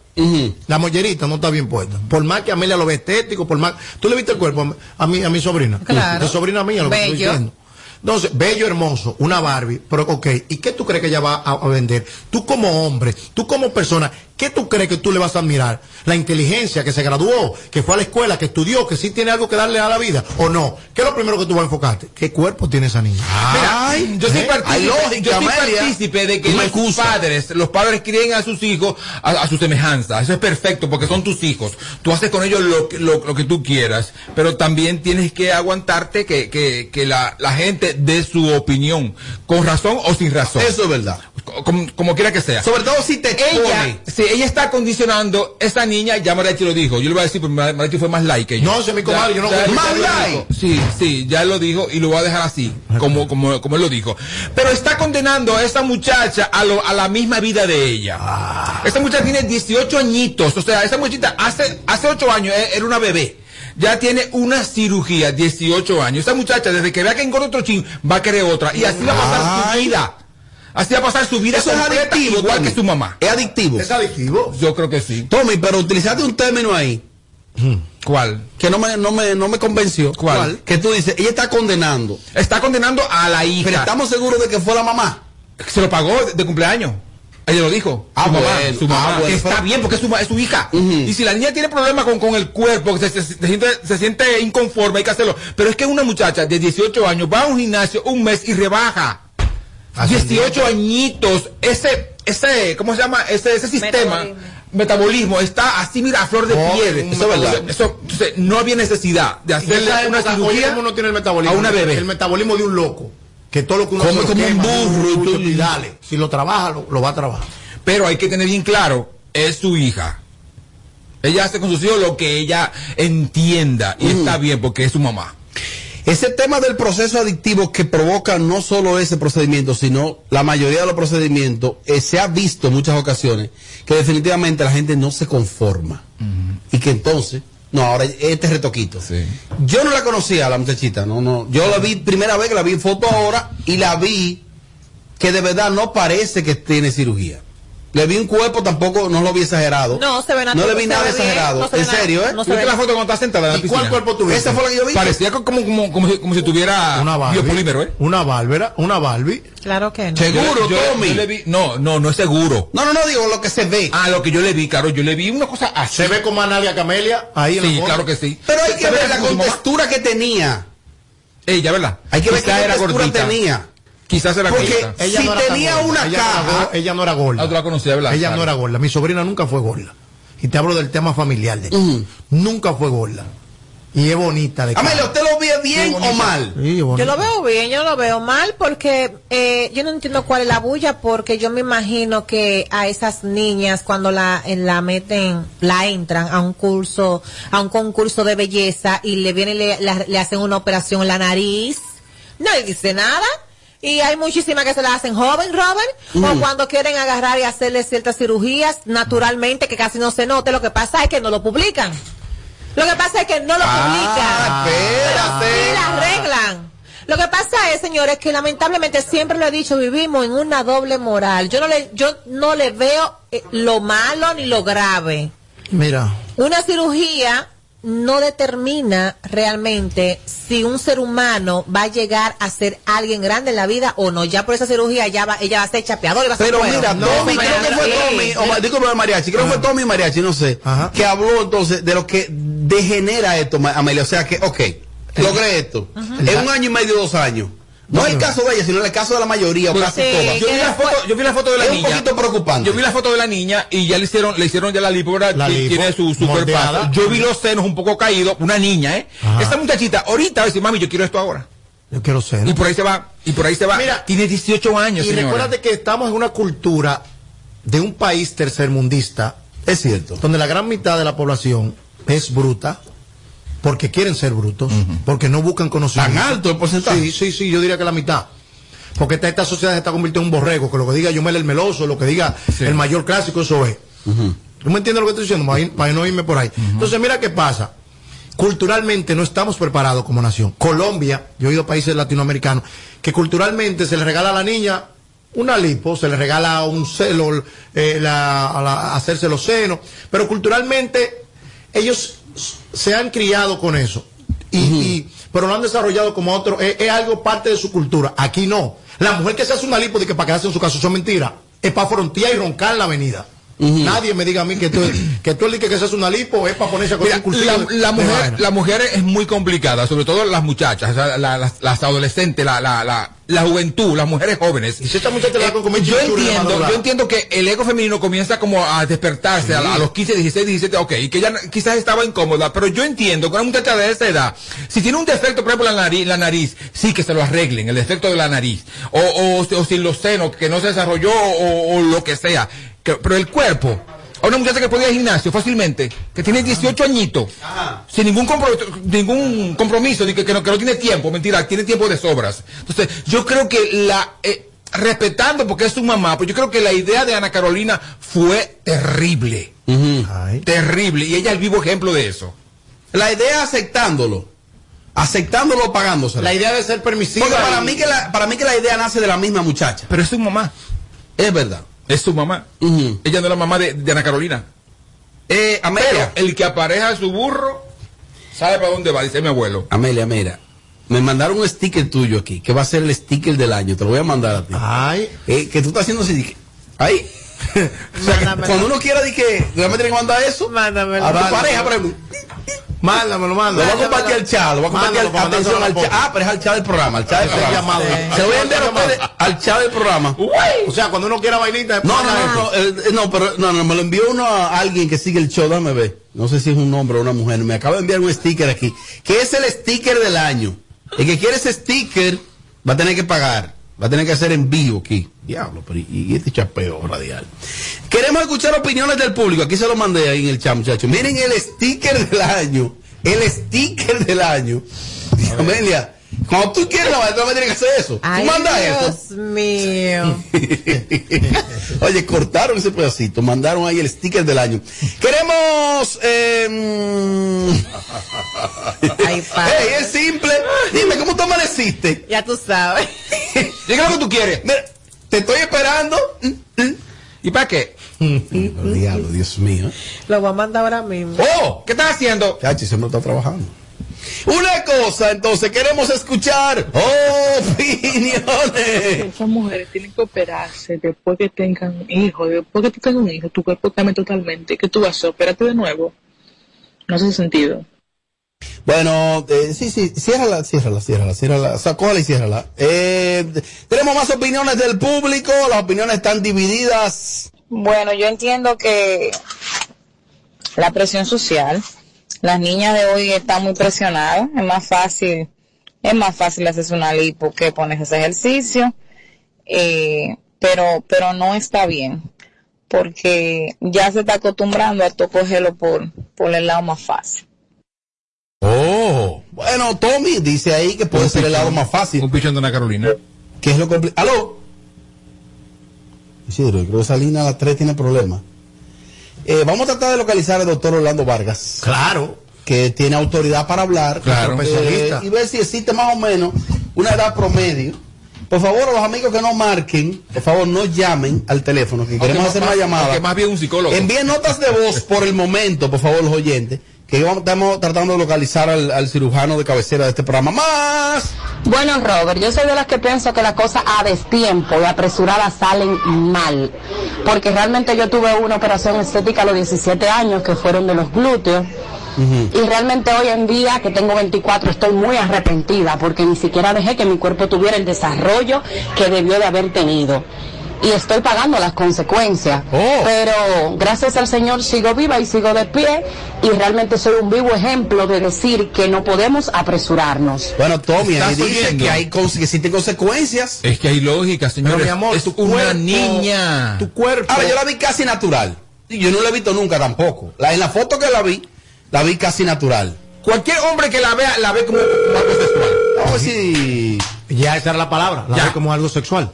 La mollerita no está bien puesta. Por más que Amelia lo ve estético, por más. ¿Tú le viste el cuerpo a mi, a mi sobrina? Claro. De sobrina mía, lo que estoy diciendo. Entonces, bello, hermoso, una Barbie, pero ok, ¿y qué tú crees que ella va a, a vender? Tú como hombre, tú como persona, ¿qué tú crees que tú le vas a admirar? La inteligencia, que se graduó, que fue a la escuela, que estudió, que sí tiene algo que darle a la vida, o no. ¿Qué es lo primero que tú vas a enfocarte? ¿Qué cuerpo tiene esa niña? Mira, yo soy ¿eh? partícipe, yo soy de que los padres, los padres críen a sus hijos a, a su semejanza. Eso es perfecto porque son tus hijos. Tú haces con ellos lo, que- lo, lo que tú quieras, pero también tienes que aguantarte que, que, que la, la gente dé su opinión, con razón o sin razón. Eso es verdad. Como, como quiera que sea. Sobre todo si te ella, expone. si ella está condicionando, esa niña, ya Mariachi lo dijo, yo le voy a decir, porque Mar- Mariachi fue más like que yo. No, es mi comadre, yo no ya- Más like. Sí, sí, ya lo dijo y lo voy a dejar así, como, como, como él lo dijo. Pero está condenando a esa muchacha a, lo- a la misma vida de ella. Ah. Esta muchacha tiene 18 añitos, o sea, esa muchachita hace, hace 8 años eh, era una bebé. Ya tiene una cirugía, 18 años. Esa muchacha, desde que vea que engorda otro chin, va a querer otra. Y así va a pasar su vida. Así va a pasar su vida Eso es adictivo, igual Tommy. que su mamá. Es adictivo. ¿Es adictivo? Yo creo que sí. Tommy, pero utilizaste un término ahí ¿Cuál? que no me, no me, no me convenció. ¿Cuál? Que tú dices, ella está condenando. Está condenando a la hija. Pero estamos seguros de que fue la mamá. Se lo pagó de, de cumpleaños. Ella lo dijo. Ah, su mamá, su mamá. Ah, bueno, que está pero- bien porque es su, es su hija. Y si la niña tiene problemas con, con el cuerpo, que se, se- se siente, se siente inconforme, hay que hacerlo. Pero es que una muchacha de 18 años va a un gimnasio un mes y rebaja. Así 18 añitos. Ese, ese, ¿cómo se llama? Ese, ese sistema. Metabolismo. está así, mira, a flor de Oh, piel. Eso es verdad. metabolismo. Eso, entonces, no había necesidad de hacerle una época, cirugía ¿cómo uno tiene el metabolismo? a una bebé. El metabolismo de un loco. Que todo lo que uno Come como un burro, y dale. Si lo trabaja, lo, lo va a trabajar. Pero hay que tener bien claro, es su hija. Ella hace con sus hijos lo que ella entienda y está bien porque es su mamá. Ese tema del proceso adictivo que provoca no solo ese procedimiento, sino la mayoría de los procedimientos, eh, se ha visto en muchas ocasiones que definitivamente la gente no se conforma. Y que entonces, no, ahora este retoquito. Yo no la conocía a la muchachita, no, no. Yo la vi primera vez que la vi en foto ahora y la vi que de verdad no parece que tiene cirugía. Le vi un cuerpo, tampoco no lo vi exagerado. No, se ve No natural, le vi nada bien, exagerado. no en nada- serio, ¿eh? no se ¿Viste ve la foto cuando está sentada en la ¿Y piscina? cuál cuerpo tuviste? Esa fue la que yo vi. Parecía co- como, como, como, si, como si tuviera Una Barbie. biopolímero, ¿eh? Una Bárbara, una Barbie. Claro que no. Seguro, Yo- yo- Tommy. yo le vi- no, no, no es seguro. No, no, no, digo lo que se ve. Ah, lo que yo le vi, claro, yo le vi una cosa así. Se ve como Analia Camelia ahí en Sí, la claro que sí. Pero hay que ver la contextura que tenía. Ella, ¿verdad? Hay que ver qué textura tenía. Quizás era Porque. Ella si no era tan tenía gorda. una ella no era ella no era gorda. Ah, tú la conocías, ¿verdad? Ella Claro. no era gorda. Mi sobrina nunca fue gorda. Y te hablo del tema familiar de ella. Nunca fue gorda. Y es bonita de. Amelia, ¿usted lo ve bien o mal? Sí, Yo lo veo bien, yo lo veo mal porque eh, yo no entiendo cuál es la bulla porque yo me imagino que a esas niñas cuando la, la meten, la entran a un curso, a un concurso de belleza y le vienen y le, la- le hacen una operación en la nariz, nadie dice nada. Y hay muchísimas que se la hacen joven, Robert, o cuando quieren agarrar y hacerle ciertas cirugías naturalmente que casi no se note. Lo que pasa es que no lo publican. Lo que pasa es que no lo Ah, publican. espérate. Pero sí la arreglan. Lo que pasa es, señores, que lamentablemente siempre lo he dicho, vivimos en una doble moral. Yo no le, yo no le veo eh, lo malo ni lo grave. Mira. Una cirugía no determina realmente si un ser humano va a llegar a ser alguien grande en la vida o no. Ya por esa cirugía ya va, ella va a ser chapeador y va a ser Pero mira, No, Tommy, no, creo que fue sí. Tommy, o ma- disculpe, Mariachi, creo que fue Tommy Mariachi, no sé, Ajá. que habló entonces de lo que degenera esto, Amelia. O sea que, ok, logré esto. En un año y medio, dos años. No el caso de ella, sino el caso de la mayoría, o casi todas. yo, vi la foto, yo vi la foto de la Es niña. un poquito preocupante. Yo vi la foto de la niña y ya le hicieron, le hicieron ya la lipo, ¿verdad? La lipo, tiene su, su cuerpazo. Yo vi los senos un poco caídos, una niña, ¿eh? Ajá. Esta muchachita, ahorita va a decir, mami, yo quiero esto ahora. Yo quiero ser. Y por ahí se va, y por ahí se va. Mira, tiene 18 años, Y señora. recuérdate que estamos en una cultura de un país tercermundista. Es cierto. Donde la gran mitad de la población es bruta. Porque quieren ser brutos. Porque no buscan conocimiento. ¿Tan alto el porcentaje? Sí, sí, sí, yo diría que la mitad. Porque esta, esta sociedad se está convirtiendo en un borrego. Que lo que diga Yomel el Meloso, lo que diga el mayor clásico, eso es. ¿Tú me entiendes lo que estoy diciendo? Para, ir- para no irme por ahí. Entonces, mira qué pasa. Culturalmente no estamos preparados como nación. Colombia, yo he ido a países latinoamericanos, que culturalmente se le regala a la niña una lipo, se le regala un celo, eh, la- a la- hacerse los senos, pero culturalmente ellos se han criado con eso. Y, y- pero lo han desarrollado como otro, es, es algo parte de su cultura. Aquí no. La mujer que se hace una lipo de que para quedarse en su casa, eso es mentira. Es para frontear y roncar en la avenida. Nadie me diga a mí que tú, que tú el que se hace una lipo es para ponerse a Mira, la, la mujer, la mujer es muy complicada, sobre todo las muchachas, o sea, la- las, las adolescentes, la, la, la, juventud, las mujeres jóvenes. Y si esta muchacha le da con comer yo entiendo, yo entiendo que el ego femenino comienza como a despertarse a, los 15, 16, 17, ok, y que ella quizás estaba incómoda, pero yo entiendo que una muchacha de esa edad, si tiene un defecto, por ejemplo, la nariz, la nariz sí que se lo arreglen, el defecto de la nariz, o, o, o sin los senos, que no se desarrolló, o, o lo que sea, que- pero el cuerpo, a una muchacha que puede ir al gimnasio fácilmente, que tiene 18 añitos, sin ningún compromiso, ningún compromiso, ni que, que no, que no tiene tiempo, mentira, tiene tiempo de sobras. Entonces, yo creo que la, eh, respetando porque es su mamá, pues yo creo que la idea de Ana Carolina fue terrible. Terrible. Y ella es el vivo ejemplo de eso. La idea aceptándolo. Aceptándolo o pagándoselo. La idea de ser permisiva. Porque para y- mí, que la, para mí que la idea nace de la misma muchacha. Pero es su mamá. Es verdad. Es su mamá. Ella no es la mamá de, de Ana Carolina. Eh, Pero Amelia. el que apareja a su burro sabe para dónde va, dice mi abuelo. Amelia, mira. Me mandaron un sticker tuyo aquí, que va a ser el sticker del año. Te lo voy a mandar a ti. Ay. Eh, que tú estás haciendo así. Ay. [laughs] O sea, que cuando uno quiera decir que le tiene que mandar eso, Mándamelo. a tu pareja, por ejemplo, Mándamelo, lo mándamelo. va a compartir al chat, lo va a compartir al, atención al chat. Ah, pero es al chat del programa, al chat del programa. Se lo voy a enviar a ustedes al chat del programa. O sea, cuando uno quiera vainita, No, no, no, eh, no, pero no, no, me lo envió uno a alguien que sigue el show, déjame ver. No sé si es un hombre o una mujer. Me acaba de enviar un sticker aquí, que es el sticker del año. El que quiere ese sticker va a tener que pagar, va a tener que hacer en vivo aquí. Diablo, pero y, este chapeo radial. Queremos escuchar opiniones del público. Aquí se lo mandé ahí en el chat, muchachos. Miren el sticker del año. El sticker del año. Amelia, cuando tú quieres la tú me tienes que hacer eso. Ay, tú mandas eso. Dios mío. [laughs] Oye, cortaron ese pedacito, mandaron ahí el sticker del año. Queremos. Eh, [laughs] Ay, padre. Ey, es simple. Dime, ¿cómo tú amaneciste? Ya tú sabes. [laughs] Diga lo que tú quieres. Mira, te estoy esperando. ¿Y para qué? Diablo, Dios mío. Lo voy a mandar ahora mismo. ¡Oh! ¿Qué estás haciendo? Chachi, siempre está trabajando. Una cosa, entonces, queremos escuchar opiniones. [laughs] Esas mujeres tienen que operarse después que tengan hijos. Después que tú tengas un hijo, tu cuerpo cambia totalmente. ¿Qué tú vas a hacer? Opérate de nuevo. No hace sentido. Bueno, eh, sí, sí, ciérrala, ciérrala, ciérrala, ciérrala, sacóla y ciérrala. Eh, tenemos más opiniones del público, las opiniones están divididas. Bueno, yo entiendo que la presión social, las niñas de hoy están muy presionadas, es más fácil, es más fácil hacerse una lipo que ponerse ese ejercicio, eh, pero, pero no está bien, porque ya se está acostumbrando a to- cogerlo por, por el lado más fácil. Oh, bueno, Tommy dice ahí que puede ser el lado más fácil. Un pichón de Ana Carolina. ¿Qué es lo complicado? ¿Aló? Isidro, creo que esa línea a las 3 tiene problemas. Eh, vamos a tratar de localizar al doctor Orlando Vargas. Claro. Que tiene autoridad para hablar. Claro. Eh, y ver si existe más o menos una edad promedio. Por favor, a los amigos que no marquen, por favor, no llamen al teléfono, que queremos más- hacer una más- llamada. aunque más bien un psicólogo. Envíen notas de voz por el momento, por favor, los oyentes, que estamos tratando de localizar al, al cirujano de cabecera de este programa. Más. Bueno, Robert, yo soy de las que pienso que las cosas a destiempo y apresuradas salen mal. Porque realmente yo tuve una operación estética a los 17 años que fueron de los glúteos. Y realmente hoy en día, que tengo 24, estoy muy arrepentida porque ni siquiera dejé que mi cuerpo tuviera el desarrollo que debió de haber tenido. Y estoy pagando las consecuencias. Pero gracias al Señor sigo viva y sigo de pie. Y realmente soy un vivo ejemplo de decir que no podemos apresurarnos. Bueno, Tommy, ahí ¿Estás dice que, hay, cons- que existen consecuencias. Es que hay lógica. Pero, mi amor, es tu una cuerpo- niña. tu cuerpo. Ahora, yo la vi casi natural. Y Yo no la he visto nunca tampoco. La, en la foto que la vi, la vi casi natural. Cualquier hombre que la vea, la ve como algo sexual. Vamos a ver si. Ya esa era la palabra, la Ya. ve como algo sexual.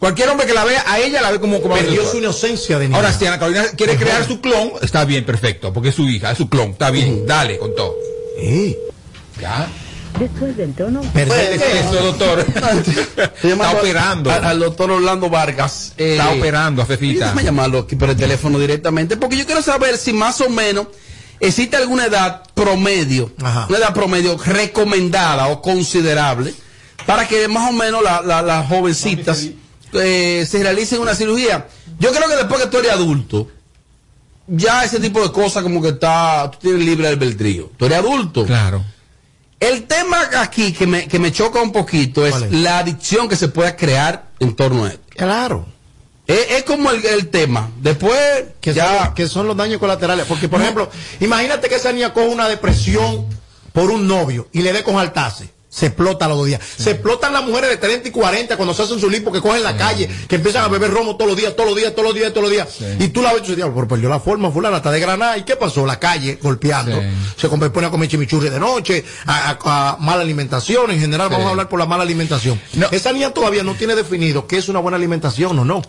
Cualquier hombre que la vea, a ella la ve como, como Perdió su inocencia de niña. Ahora, si Ana Carolina quiere crear su clon, está bien, perfecto, porque es su hija, es su clon, está bien, dale, con todo. Ya. Después del tono. Pues, Eso, doctor. [laughs] Está operando. Al, al doctor Orlando Vargas. eh, Está operando a Fefita. Déjame llamarlo aquí por el teléfono directamente, porque yo quiero saber si más o menos existe alguna edad promedio, una edad promedio recomendada o considerable, para que más o menos la- la- las jovencitas eh, se realicen una cirugía. Yo creo que después que tú eres adulto, ya ese tipo de cosas como que está, tú tienes libre albedrío. Tú eres adulto. Claro. El tema aquí que me, que me choca un poquito es, la adicción que se puede crear en torno a esto. Claro. Es, es como el, el tema. Después, que, ya. son, que son los daños colaterales. Porque, por ejemplo, imagínate que esa niña coge una depresión por un novio y le dé con jaltarse. Se explota los dos días. Se explotan las mujeres de 30 y 40 cuando se hacen su lipo, que cogen la calle, que empiezan a beber romo todos los días, todos los días, todos los días, todos los días. Y tú la ves y tú dices, pero perdió la forma, fulana, está de granada. ¿Y qué pasó? La calle golpeando. Se pone a comer chimichurri de noche, a, a- a mala alimentación. En general, vamos a hablar por la mala alimentación. Esa niña todavía no tiene definido qué es una buena alimentación o no.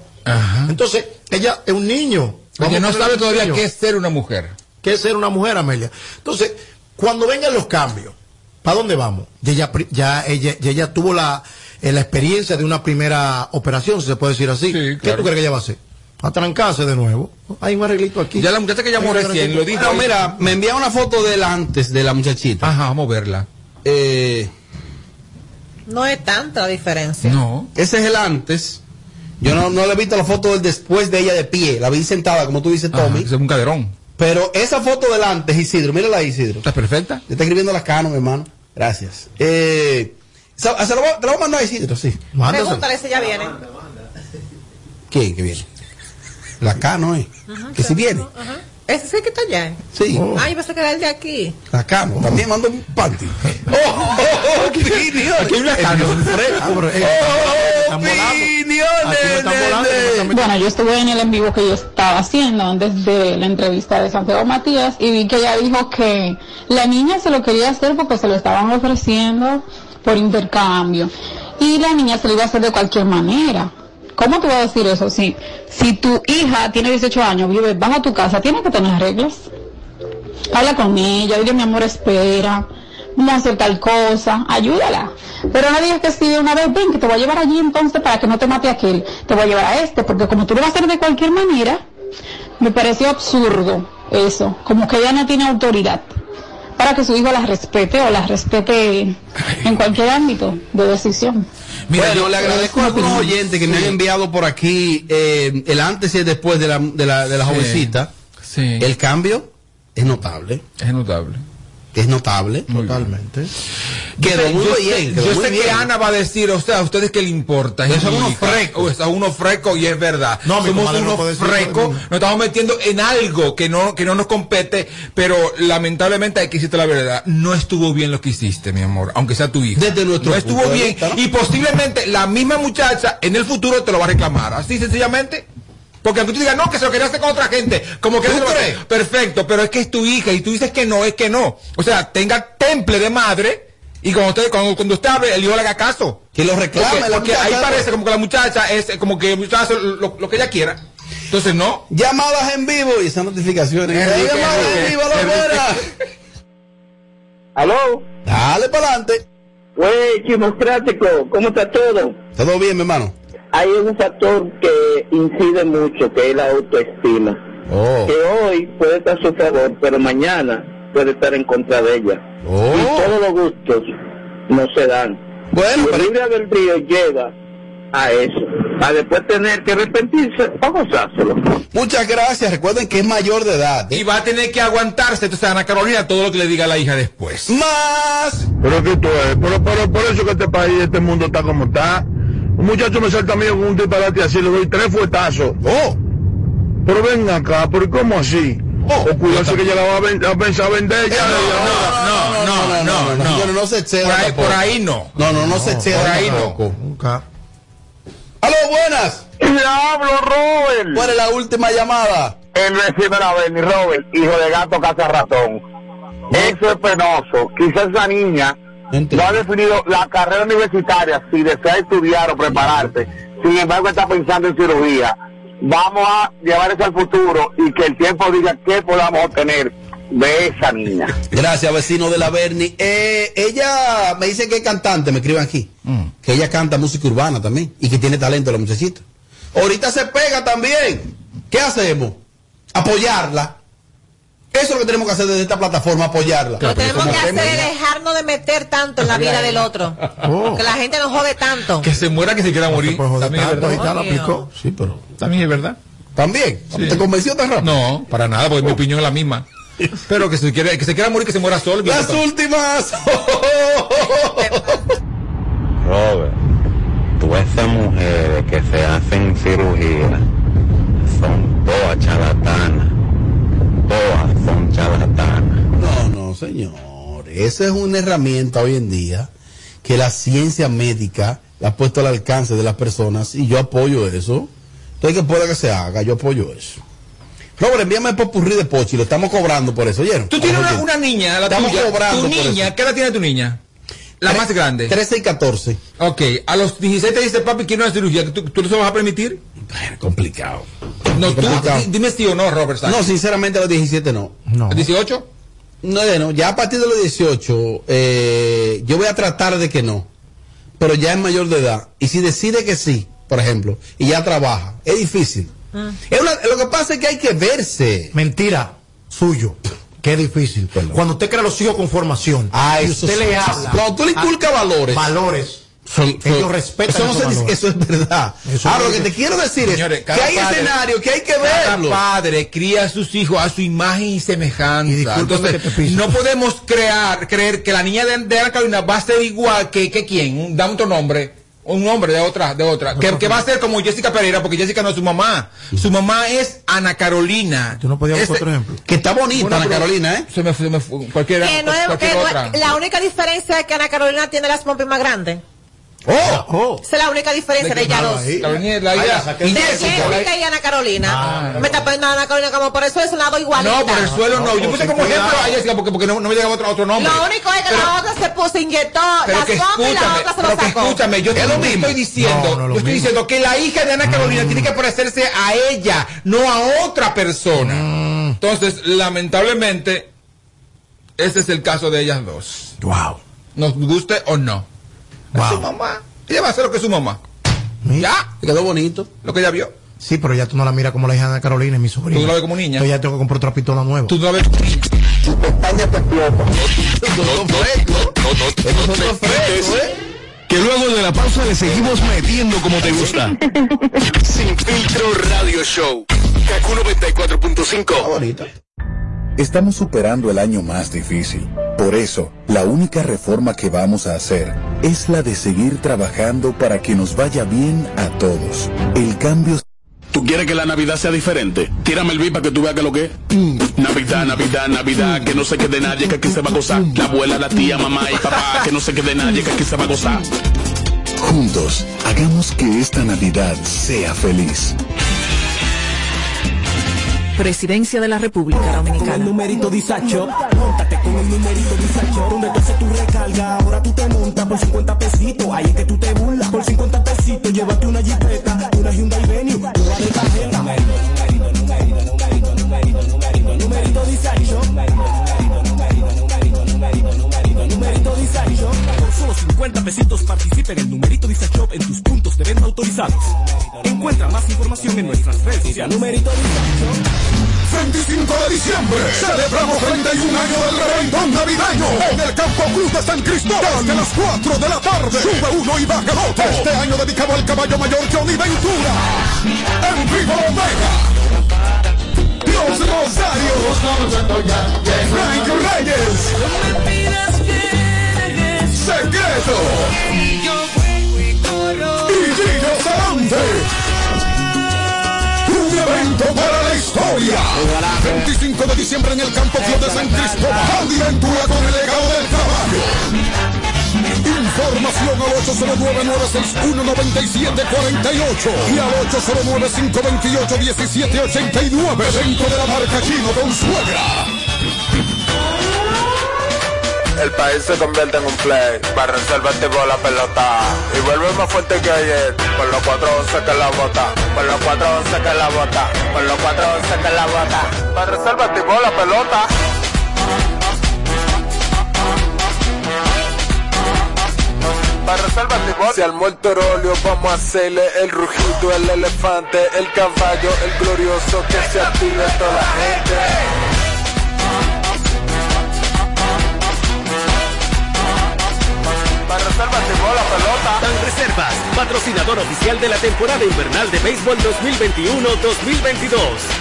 Entonces, ella es un niño. Porque no sabe todavía niño. qué es ser una mujer. ¿Qué es ser una mujer, Amelia? Entonces, cuando vengan los cambios, ¿para dónde vamos? Ya ella, ya ella, ya ella tuvo la, eh, la experiencia de una primera operación, si se puede decir así. ¿Qué claro. tú crees que ella va a hacer? A trancarse de nuevo. Hay un arreglito aquí. Ya la muchacha que llamó recién lo dijo. Bueno, mira, me envía una foto del antes de la muchachita. Ajá, vamos a verla. Eh, No es tanta la diferencia. No. ese es el antes. Yo no, no le he visto la foto del después de ella de pie. La vi sentada, como tú dices, Tommy. es un caderón. Pero esa foto del antes, Isidro, mírala ahí, Isidro. ¿Está perfecta? Le está escribiendo las canas, mi hermano. Gracias. Eh, se- se lo te lo voy a mandar a Isidro, sí. Pregúntale si ya viene. ¿Quién que viene? La Cano, ¿eh? Que si viene. Ese es el que está allá. Sí. Ah, yo pensé que era el de aquí. La Cano. También mando un panty. [laughs] ¡Oh, oh, oh, opiniones! Aquí hay una Cano. Bueno, yo estuve en el en vivo que yo estaba haciendo antes de la entrevista de Santiago Matías y vi que ella dijo que la niña se lo quería hacer porque se lo estaban ofreciendo por intercambio y la niña se lo iba a hacer de cualquier manera. ¿Cómo te voy a decir eso? Si, si tu hija tiene 18 años, vive, vas a tu casa, tiene que tener reglas. Habla con ella, dile mi amor, espera, vamos a hacer tal cosa, ayúdala. Pero no digas que si una vez, ven, que te voy a llevar allí entonces para que no te mate aquel, te voy a llevar a este, porque como tú lo vas a hacer de cualquier manera, me pareció absurdo eso, como que ella no tiene autoridad para que su hijo la respete o la respete en cualquier ámbito de decisión. Bueno, le agradezco a algunos oyentes que me han enviado por aquí eh, el antes y el después de la, de la, de la Sí. jovencita. Sí. El cambio es notable. Es notable. Es notable. Totalmente. Quedó muy yo bien. sé, quedó yo muy sé bien. que Ana va a decir, o sea, a ustedes qué le importa. Es son unos frecos. Sea, unos frecos y es verdad. No, mi Somos no unos frecos, eso. nos estamos metiendo en algo que no, que no nos compete, pero lamentablemente hay que decirte la verdad. No estuvo bien lo que hiciste, mi amor, aunque sea tu hija. Desde nuestro no estuvo punto de bien. vista, ¿no? Y posiblemente la misma muchacha en el futuro te lo va a reclamar. Así sencillamente. Porque aunque tú digas, no, que se lo quería hacer con otra gente, como que ¿Tú lo- crees? Perfecto, pero es que es tu hija y tú dices que no, es que no. O sea, tenga temple de madre y cuando usted, cuando, cuando usted hable, el hijo le haga caso. Que lo reclame Porque, la porque ahí parece como que la muchacha es como que la muchacha hace lo, lo que ella quiera. Entonces, no. Llamadas en vivo y esas notificaciones. Enrique, Llamadas en vivo, a la Enrique. buena. ¿Aló? Dale para adelante. Güey, chimostrático, ¿cómo está todo? Todo bien, mi hermano. Hay un factor que incide mucho, que es la autoestima. Oh. Que hoy puede estar a su favor, pero mañana puede estar en contra de ella. Oh. Y todos los gustos no se dan. Bueno, Y el libre albedrío lleva a eso. A después tener que arrepentirse para gozárselo. Muchas gracias. Recuerden que es mayor de edad. ¿eh? Y va a tener que aguantarse, entonces Ana Carolina, todo lo que le diga la hija después. Más. Pero que tú es, pero, pero por eso que este país, este mundo está como está. Un muchacho me salta a mí con un disparate así, le doy tres fuetazos. Oh. Pero ven acá, pero ¿cómo así? Oh. o cuidarse que ella la va a, ven- a pensar vender ya. No, no, no, no. Señores, no se exceda Por ahí, por ahí no. No, no, no se exceda Por ahí no. Nunca. Aló, buenas. Diablo, Robert. ¿Cuál es la última llamada? El vecino de la Bernie, Robert, hijo de gato caza ratón. Eso es penoso. Quizás esa niña no ha definido la carrera universitaria si desea estudiar o prepararse. Sin embargo, está pensando en cirugía. Vamos a llevar eso al futuro y que el tiempo diga qué podamos obtener de esa niña. [laughs] Gracias, vecino de la Berni. Eh, ella me dice que es cantante, me escriben aquí. Que ella canta música urbana también. Y que tiene talento la muchachita. Ahorita se pega también. ¿Qué hacemos? Apoyarla. Eso es lo que tenemos que hacer desde esta plataforma, apoyarla. Lo que tenemos que hacer es dejarnos de meter tanto en la vida del otro. Oh. Que la gente nos jode tanto. Que se muera que se quiera morir. También es tanto, verdad. Sí, pero. También es verdad. También. Sí. ¿Te convenció tan rápido? No, para nada, porque mi opinión es la misma. [laughs] Pero que se quiera, que se quiera morir, que se muera solo. Las últimas. [laughs] Robert, todas esas mujeres que se hacen cirugía son todas charlatanas. Todas son charlatanas. No, no, señor. Esa es una herramienta hoy en día que la ciencia médica la ha puesto al alcance de las personas y yo apoyo eso. Entonces, que pueda que se haga, yo apoyo eso. Robert, envíame el popurrí de Pochi, lo estamos cobrando por eso, ¿oyeron? Tú tienes una, una niña, la Estamos tuya. cobrando Tu por niña, eso. ¿qué edad tiene tu niña? La más grande. 13 y 14. Ok, a los 16 te dice papi, quiero una cirugía. ¿Tú, tú se lo vas a permitir? complicado. No, tú, Complicado. dime sí o no, Robert. Sánchez. No, sinceramente a los 17 no. No. ¿18? No, no, ya a partir de los 18, eh, yo voy a tratar de que no. Pero ya es mayor de edad. Y si decide que sí, por ejemplo, y ya trabaja, es difícil. Es una- lo que pasa es que hay que verse. Mentira, suyo. [laughs] Qué difícil. Cuando usted crea los hijos con formación Ah, y usted le habla. Cuando tú le inculcas valores. Valores. Son- son- Ellos respetan eso, no se dice- eso es verdad. Eso Ahora, lo que te quiero decir Señores, es cada que hay escenarios que hay que Cada verlo. padre cría a sus hijos a su imagen y semejanza. discúlpame Entonces, no podemos crear, creer que la niña de, de Ana Carolina va a ser igual que, que quién, da otro nombre. Un nombre de otra, de otra. Que, que va a ser como Jessica Pereira, porque Jessica no es su mamá. Su mamá es Ana Carolina. Tú no podías buscar Ese- otro ejemplo. Que está bonita, Bueno, Ana Carolina, ¿eh? Se me fue, se me fue. Cualquiera, Que no es- cualquier que no es- otra. la única diferencia es que Ana Carolina tiene las pompis más grandes. Oh, Esa es la única diferencia de, ellas dos. La Ahí hija- la De la- y Ana Carolina. Ah, Me está poniendo a Ana Carolina como por eso es un lado igualita. No, por el suelo no. Yo puse como ejemplo a Jessica porque, porque no, no me llegaba otro, otro nombre. Lo único es que Pero- la otra se puso, inyectó que pompis y la escúchame, otra se pero lo que sacó. escúchame, yo Es lo mismo. estoy diciendo, No, no, lo yo estoy mismo. diciendo que la hija de Ana Carolina tiene que parecerse a ella, no a otra persona. Entonces, lamentablemente, ese es el caso de ellas dos. Wow. Nos guste o no. Es Wow. su mamá. Ella va a hacer lo que es su mamá. Mira. Ya, Te quedó bonito. lo que ella vio. Sí, pero ya tú no la miras como la hija de Ana Carolina, es mi sobrina. Tú la ves como niña. Entonces ya tengo que comprar otra pistola nueva. Tú no la ves como niña. Que luego de la pausa le seguimos metiendo como te gusta. [laughs] Sin filtro radio show. Kaku 94.5. Estamos superando el año más difícil. Por eso, la única reforma que vamos a hacer es la de seguir trabajando para que nos vaya bien a todos. El cambio ¿Tú quieres que la Navidad sea diferente? Tírame el beat para que tú veas que lo que es. Navidad, Navidad, Navidad, que no se quede nadie, que aquí se va a gozar. La abuela, la tía, mamá y papá, que no se quede nadie, que aquí se va a gozar. Juntos, hagamos que esta Navidad sea feliz. Presidencia de la República Con el Dominicana. numerito disacho, montate con el numerito disacho. Donde tú haces tu recarga, ahora tú te montas por 50 pesitos. Ahí es que tú te burlas. Por 50 pesitos, llévate una jipeta, una Hyundai Venue, una de tarjeta. Solo 50 pesitos participa en el numerito disacho en tus puntos de venta autorizados. Encuentra más información en nuestras redes sociales. Numerito Disacho. 25 de diciembre celebramos 31 años del reventón navideño en el Campo Cruz de San Cristóbal desde las 4 de la tarde. Sube uno y baja otro. Este año dedicado al caballo mayor Johnny Ventura. En vivo Omega. Los Rosarios. Frank Reyes. Secreto. Y Gillo Sarante. Un evento para la historia. 25 de diciembre en el Campo Club de San Cristóbal. Aventura con el legado del caballo. Información al 809-961-9748 y al 809-528-1789 dentro de la marca Chino con suegra. El país se convierte en un play. Para reservar tipo la pelota. Y vuelve más fuerte que ayer. Por los 411 que la bota. Por los 411 que la bota. Por los 411 que la bota. Para reservar tipo la pelota. Si al muerto óleo vamos a hacerle el rugido, el elefante, el caballo, el glorioso que se active toda la gente. Reservas pelota. Reservas, patrocinador oficial de la temporada invernal de béisbol 2021-2022.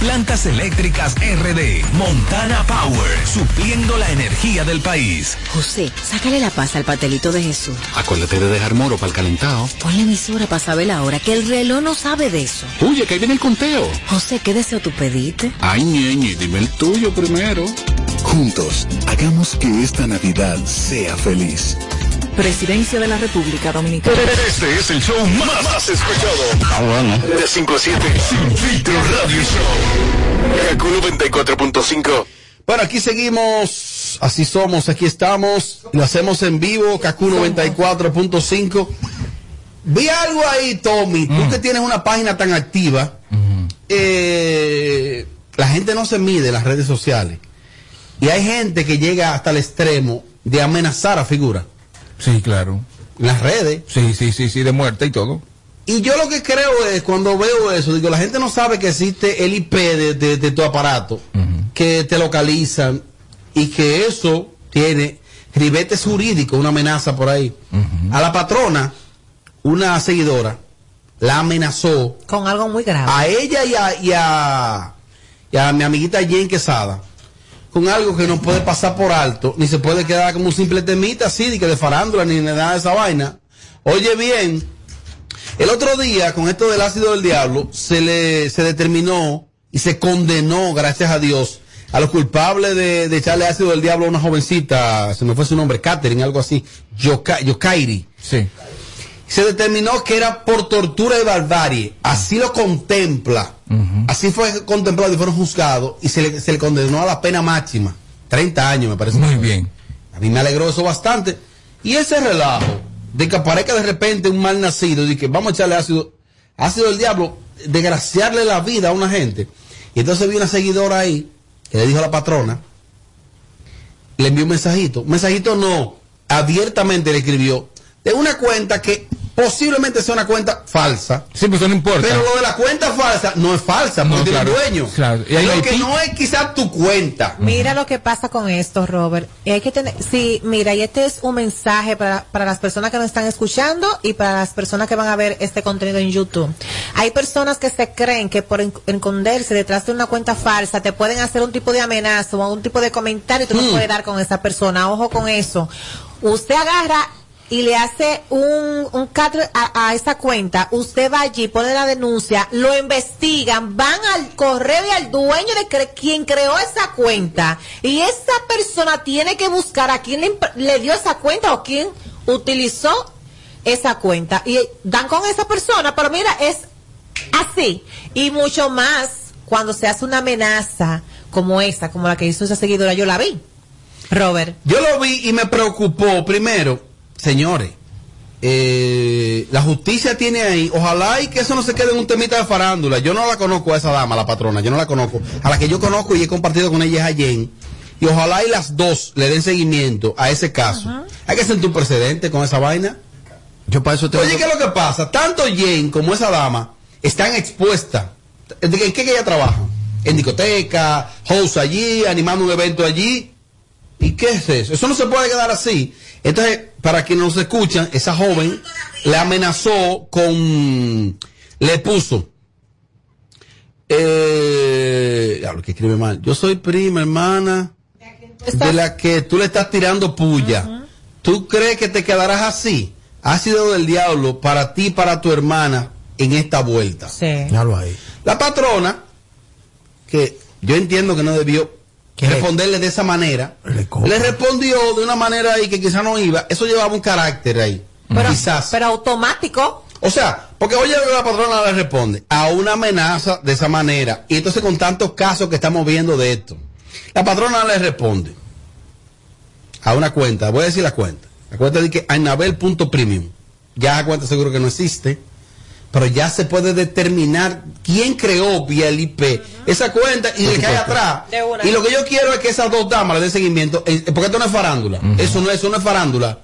Plantas Eléctricas RD, Montana Power, supliendo la energía del país. José, sácale la paz al patelito de Jesús. Acuérdate de dejar moro para el calentado. Ponle emisora para saber la hora, que el reloj no sabe de eso. Oye, que ahí viene el conteo. José, ¿qué deseo tú pediste? Ay, ñeñe, dime el tuyo primero. Juntos, hagamos que esta Navidad sea feliz. Presidencia de la República Dominicana. Este es el show más, más escuchado. Ah, bueno. De 5 a 7. Sin filtro radio show. Kaku 94.5. Bueno, aquí seguimos, así somos, aquí estamos, lo hacemos en vivo, Kaku 94.5. Vi algo ahí, Tommy, tú que tienes una página tan activa, eh, la gente no se mide en las redes sociales. Y hay gente que llega hasta el extremo de amenazar a figuras. Sí, claro. Las redes. Sí, sí, sí, sí, de muerte y todo. Y yo lo que creo es, cuando veo eso, digo, la gente no sabe que existe el IP de, de- de tu aparato, que te localizan y que eso tiene ribetes jurídicos, una amenaza por ahí. A la patrona, una seguidora, la amenazó Con algo muy grave. a ella y a, y a, y a mi amiguita Jen Quesada con algo que no puede pasar por alto, ni se puede quedar como un simple temita así, de que de farándula, ni nada de esa vaina. Oye bien, el otro día, con esto del ácido del diablo, se le, se determinó y se condenó, gracias a Dios, a los culpables de, de echarle ácido del diablo a una jovencita, se me fue su nombre, Catherine, algo así, Yoka- Yokairi. Sí. Se determinó que era por tortura y barbarie. Así lo contempla. Así fue contemplado y fueron juzgados y se le, se le condenó a la pena máxima. 30 años, me parece. Muy bien. A mí me alegró eso bastante. Y ese relajo de que aparezca de repente un mal nacido y que vamos a echarle ácido, ácido del diablo, desgraciarle la vida a una gente. Y entonces vi una seguidora ahí que le dijo a la patrona, le envió un mensajito. Mensajito no, abiertamente le escribió de una cuenta que posiblemente sea una cuenta falsa. Sí, pues eso no importa. Pero lo de la cuenta falsa no es falsa, porque No, tiene claro, un dueño. claro. Y lo IP. que no es quizás tu cuenta. Mira lo que pasa con esto, Robert. Y hay que tener, sí, mira, y este es un mensaje para, para las personas que nos están escuchando y para las personas que van a ver este contenido en YouTube. Hay personas que se creen que por esconderse detrás de una cuenta falsa te pueden hacer un tipo de amenaza o un tipo de comentario y tú no Hmm. puedes dar con esa persona. Ojo con eso. Usted agarra y le hace un, un a, a esa cuenta, usted va allí, pone la denuncia, lo investigan, van al correo y al dueño de cre- quien creó esa cuenta. Y esa persona tiene que buscar a quién le, le dio esa cuenta o quién utilizó esa cuenta. Y dan con esa persona, pero mira, es así. Y mucho más cuando se hace una amenaza como esa, como la que hizo esa seguidora, yo la vi. Robert. Yo lo vi y me preocupó. Primero, señores, eh, la justicia tiene ahí, ojalá y que eso no se quede en un temita de farándula. Yo no la conozco a esa dama, la patrona, yo no la conozco. A la que yo conozco y he compartido con ella es a Jen. Y ojalá y las dos le den seguimiento a ese caso. Hay que sentir un precedente con esa vaina. Yo para eso tengo Oye, ¿qué es lo que pasa? Tanto Jen como esa dama están expuestas. ¿En qué que ella trabaja? En discoteca, host allí, animando un evento allí. ¿Y qué es eso? Eso no se puede quedar así. Entonces, para quienes nos escuchan, esa joven le amenazó con... Le puso... Eh, que escribe mal. Yo soy prima, hermana, de la que tú le estás tirando puya. ¿Tú crees que te quedarás así? Ha sido del diablo para ti y para tu hermana en esta vuelta. Sí. Míralo ahí. La patrona, que yo entiendo que no debió responderle de esa manera, le respondió de una manera ahí que quizás no iba. Eso llevaba un carácter ahí. Pero, quizás. pero automático. O sea, porque oye la patrona le responde a una amenaza de esa manera. Y entonces con tantos casos que estamos viendo de esto, la patrona le responde a una cuenta, voy a decir la cuenta, la cuenta de que Anabel.premium, ya la cuenta seguro que no existe, pero ya se puede determinar quién creó vía el IP esa cuenta y que hay atrás. Y lo que yo quiero es que esas dos damas le den seguimiento, eh, porque esto no es farándula, eso no es, eso no es farándula.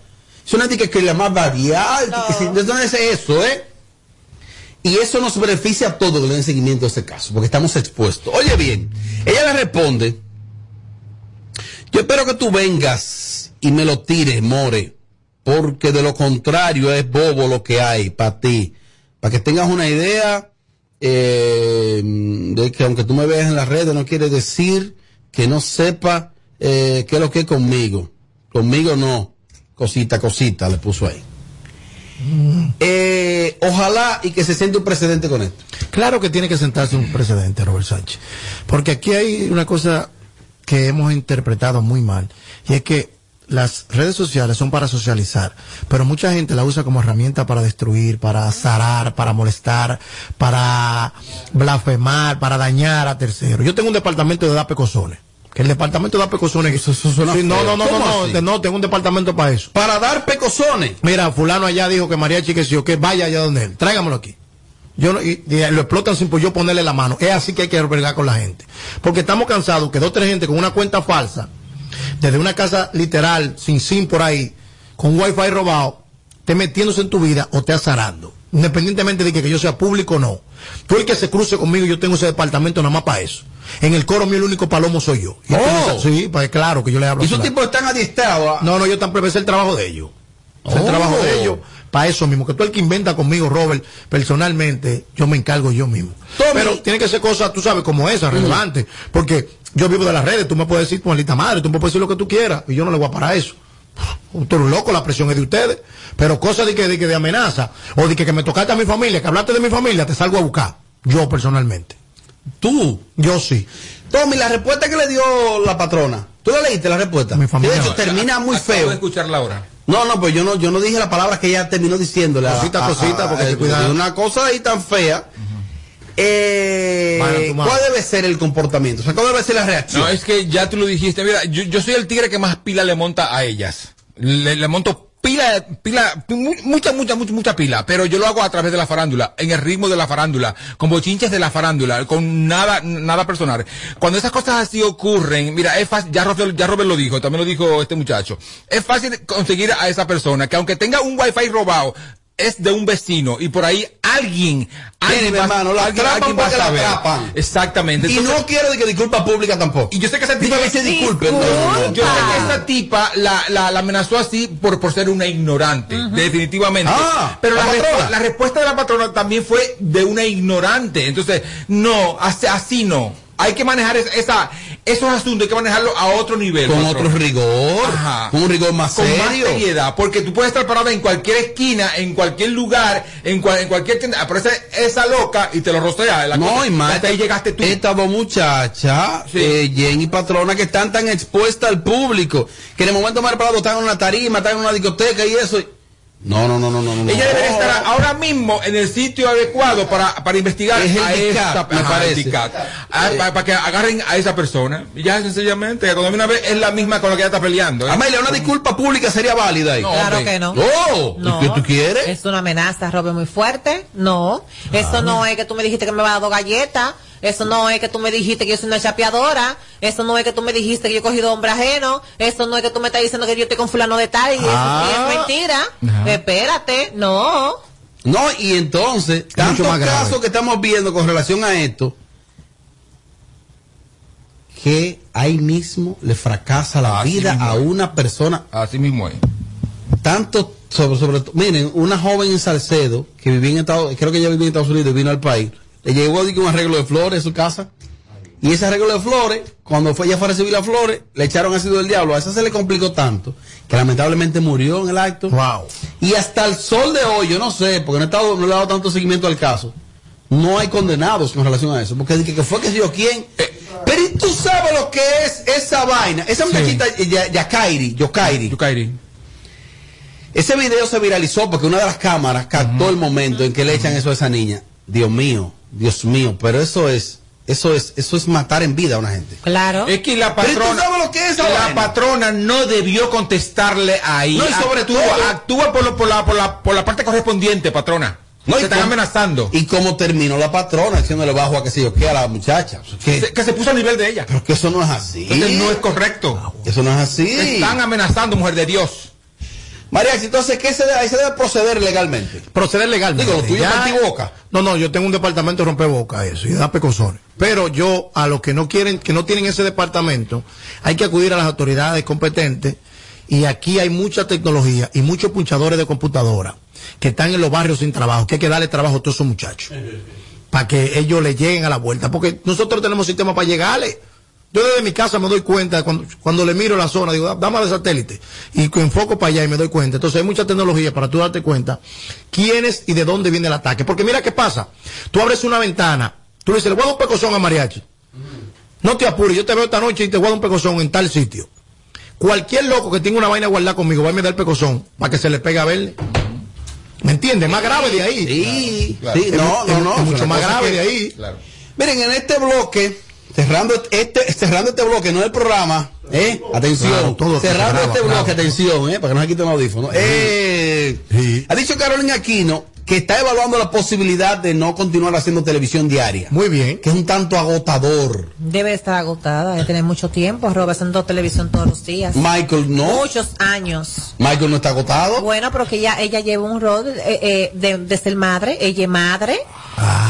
Eso no es de que, que la más variada, eso no es eso, ¿eh? Y eso nos beneficia a todos que le den seguimiento a ese caso, porque estamos expuestos. Oye bien, ella le responde, yo espero que tú vengas y me lo tires, More, porque de lo contrario es bobo lo que hay para ti. Para que tengas una idea eh, de que aunque tú me veas en las redes no quiere decir que no sepa eh, qué es lo que es conmigo. Conmigo no. Cosita, cosita, le puso ahí. Eh, ojalá y que se siente un precedente con esto. Claro que tiene que sentarse un precedente, Robert Sánchez. Porque aquí hay una cosa que hemos interpretado muy mal. Y es que las redes sociales son para socializar, pero mucha gente la usa como herramienta para destruir, para zarar, para molestar, para blasfemar, para dañar a terceros. Yo tengo un departamento de DAPE Cozones. Que el departamento de DAPE Cozones. Eso, suena Sí, no, no, no, no, ¿Cómo no, no, tengo un departamento para eso. Para dar pecosones. Mira, fulano allá dijo que María Chiqueció, que vaya allá donde él, tráigamelo aquí. Yo no- y, y lo explotan sin yo ponerle la mano. Es así que hay que albergar con la gente. Porque estamos cansados que dos o tres gente con una cuenta falsa, desde una casa literal, sin SIM por ahí, con wifi robado, esté metiéndose en tu vida o te azarando. Independientemente de que, que yo sea público o no. Tú el que se cruce conmigo, yo tengo ese departamento nada más para eso. En el coro mío el único palomo soy yo. Y Oh. sí, pues claro que yo le hablo. Y esos tipos están adiestrados. No, no, yo tampoco es el trabajo de ellos. Es el Oh. trabajo de ellos. Para eso mismo, que tú el que inventa conmigo, Robert, personalmente, yo me encargo yo mismo. Pero tiene que ser cosas, tú sabes, como esa, relevantes. Porque yo vivo de las redes, tú me puedes decir, maldita madre, tú me puedes decir lo que tú quieras, y yo no le voy a parar eso. Usted es loco, la presión es de ustedes. Pero cosas de que, de que de amenaza, o de que, que me tocaste a mi familia, que hablaste de mi familia, te salgo a buscar. Yo personalmente. ¿Tú? Yo sí. Tommy, la respuesta que le dio la patrona. ¿Tú la leíste la respuesta? familia. de hecho, termina muy Acabo feo. de escucharla ahora. No, no, pues yo no, yo no dije las palabras que ella terminó diciéndole. Cosita, a- cosita, a- porque a- hay que cuidar. Una cosa ahí tan fea. Eh. ¿Cuál debe ser el comportamiento? O sea, ¿cuál debe ser la reacción? No, es que ya tú lo dijiste. Mira, yo, yo soy el tigre que más pila le monta a ellas. Le, le monto pila, pila, mu- mucha, mucha, mucha, mucha pila. Pero yo lo hago a través de la farándula, en el ritmo de la farándula, con bochinches de la farándula, con nada, nada personal. Cuando esas cosas así ocurren, mira, es fácil, ya Robert, ya Robert lo dijo, también lo dijo este muchacho. Es fácil conseguir a esa persona que aunque tenga un wifi robado, es de un vecino y por ahí alguien, alguien mi va- hermano, la alguien- atrapan alguien va a la saber. atrapan. Exactamente. y no quiero de que disculpa pública tampoco. y yo sé que esa tipa que se disculpe. no, no, no. Yo sé que esa tipa la, la, la amenazó así por, por ser una ignorante, definitivamente. Ah, Pero la la, respu- la respuesta de la patrona también fue de una ignorante. Entonces, no, así, así no. Hay que manejar es- esa, esos asuntos, hay que manejarlo a otro nivel. Con otro rigor, Ajá. con un rigor más Con más seriedad, porque tú puedes estar parada en cualquier esquina, en cualquier lugar, en, cual- en cualquier tienda, aparece esa loca y te lo rostea. La No, cosa- y más. hasta ahí llegaste tú. Estas dos muchachas, Sí. eh, Jen y Patrona, que están tan expuestas al público, que en el momento más preparado están en una tarima, están en una discoteca y eso. No, no, no, no. no. Ella debería estar ahora mismo en el sitio adecuado para, para investigar Es el a el DICAT. Ah, pa- para, que agarren a esa persona. Y ya sencillamente, cuando viene una vez es la misma con la que ella está peleando. ¿eh? Amelia, una disculpa pública sería válida ahí. No, Claro hombre. que no. No. ¿y qué tú quieres? Es una amenaza, Robert, muy fuerte. No. Eso no es que tú me dijiste que me vas a dar dos galletas. Eso no es que tú me dijiste que yo soy una chapeadora. Eso no es que tú me dijiste que yo he cogido hombre ajeno. Eso no es que tú me estás diciendo que yo estoy con fulano de tal y, eso- Ah. es mentira. Espérate, no. No, y entonces, tantos más grave. casos que estamos viendo con relación a esto, que ahí mismo le fracasa la Así vida a es. una persona. Así mismo es. Tanto, sobre, sobre todo, miren, una joven en Salcedo, que vivía en Estados creo que ella vivía en Estados Unidos y vino al país, le llegó digo, un arreglo de flores a su casa, y ese arreglo de flores, cuando fue ella fue a recibir las flores, le echaron ácido del diablo, a esa se le complicó tanto, que lamentablemente murió en el acto. Wow. Y hasta el sol de hoy, yo no sé, porque no he, estado, no le he dado tanto seguimiento al caso, no hay condenados con relación a eso. Porque dije que fue que yo quién. pero ¿y tú sabes lo que es esa vaina? Esa muchachita, eh, Ya- Yakairi, Yokairi. Yukairi. Ese video se viralizó porque una de las cámaras captó el momento en que le echan eso a esa niña. Dios mío, Dios mío, pero eso es, eso es, eso es matar en vida a una gente. Claro. Es que la Pero ¿y tú patrona, sabes lo que es esa la patrona no debió contestarle ahí. No, y sobre actúa, todo- actúa por, lo- por la, por, la, por la parte correspondiente, patrona. No, se y están cómo- amenazando. Y cómo terminó la patrona haciéndole bajo a que se yo qué a la muchacha. Que, Se- que se puso a nivel de ella. pero que eso no es así. Entonces no es correcto. Eso no es así. Se están amenazando, mujer de Dios. María, entonces, ¿qué se debe, se debe proceder legalmente? Proceder legalmente. Digo, lo tuyo boca. No, no, yo tengo un departamento de romper boca, eso, y da pecosones. Pero yo, a los que no quieren, que no tienen ese departamento, hay que acudir a las autoridades competentes. Y aquí hay mucha tecnología y muchos punchadores de computadora que están en los barrios sin trabajo, que hay que darle trabajo a todos esos muchachos. Para que ellos le lleguen a la vuelta. Porque nosotros tenemos sistemas para llegarle. Yo desde mi casa me doy cuenta, cuando, cuando le miro la zona, digo, dame de satélite. Y enfoco para allá y me doy cuenta. Entonces hay mucha tecnología para tú darte cuenta quiénes y de dónde viene el ataque. Porque mira qué pasa. Tú abres una ventana, tú le dices, le voy a dar un pecozón a mariachi. No te apures, yo te veo esta noche y te voy a dar un pecozón en tal sitio. Cualquier loco que tenga una vaina guardada conmigo va a me dar el pecozón para que se le pegue a verle. ¿Me entiendes? Más grave de ahí. Sí, Claro. sí, Es no, no, es- no. es mucho más grave que- de ahí. Claro. Miren, en este bloque, cerrando este, cerrando este bloque, no el programa, ¿eh? Atención, Claro, cerrando este bloque, atención, ¿eh? Para que no se quiten los audífonos. Eh, Sí. Ha dicho Carolina Aquino que está evaluando la posibilidad de no continuar haciendo televisión diaria. Muy bien. Que es un tanto agotador. Debe estar agotada, debe tener mucho tiempo, Robert, haciendo televisión todos los días. Michael no. Muchos años. Michael no está agotado. Bueno, pero que ella, ella lleva un rol eh, eh, de, de ser madre, ella es madre,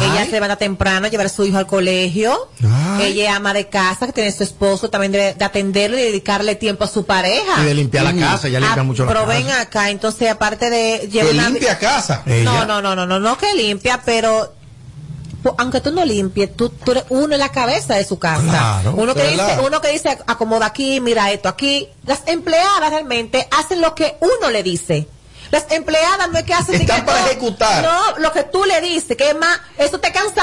ella se levanta temprano a llevar a su hijo al colegio, Ay. ella es ama de casa, que tiene su esposo, también debe de atenderle y dedicarle tiempo a su pareja. Y de limpiar la casa, ya limpia Ah, mucho la pero casa. ven acá, entonces aparte de llevar Que una- limpia casa. No, Ella. no, no, no, no, no que limpia, pero aunque tú no limpies, tú, tú eres uno en la cabeza de su casa. Claro, uno que dice, uno que dice acomoda aquí, mira esto aquí. Las empleadas realmente hacen lo que uno le dice. Las empleadas no es que hacen Están para ejecutar. No, lo que tú le dices, que es más, eso te cansa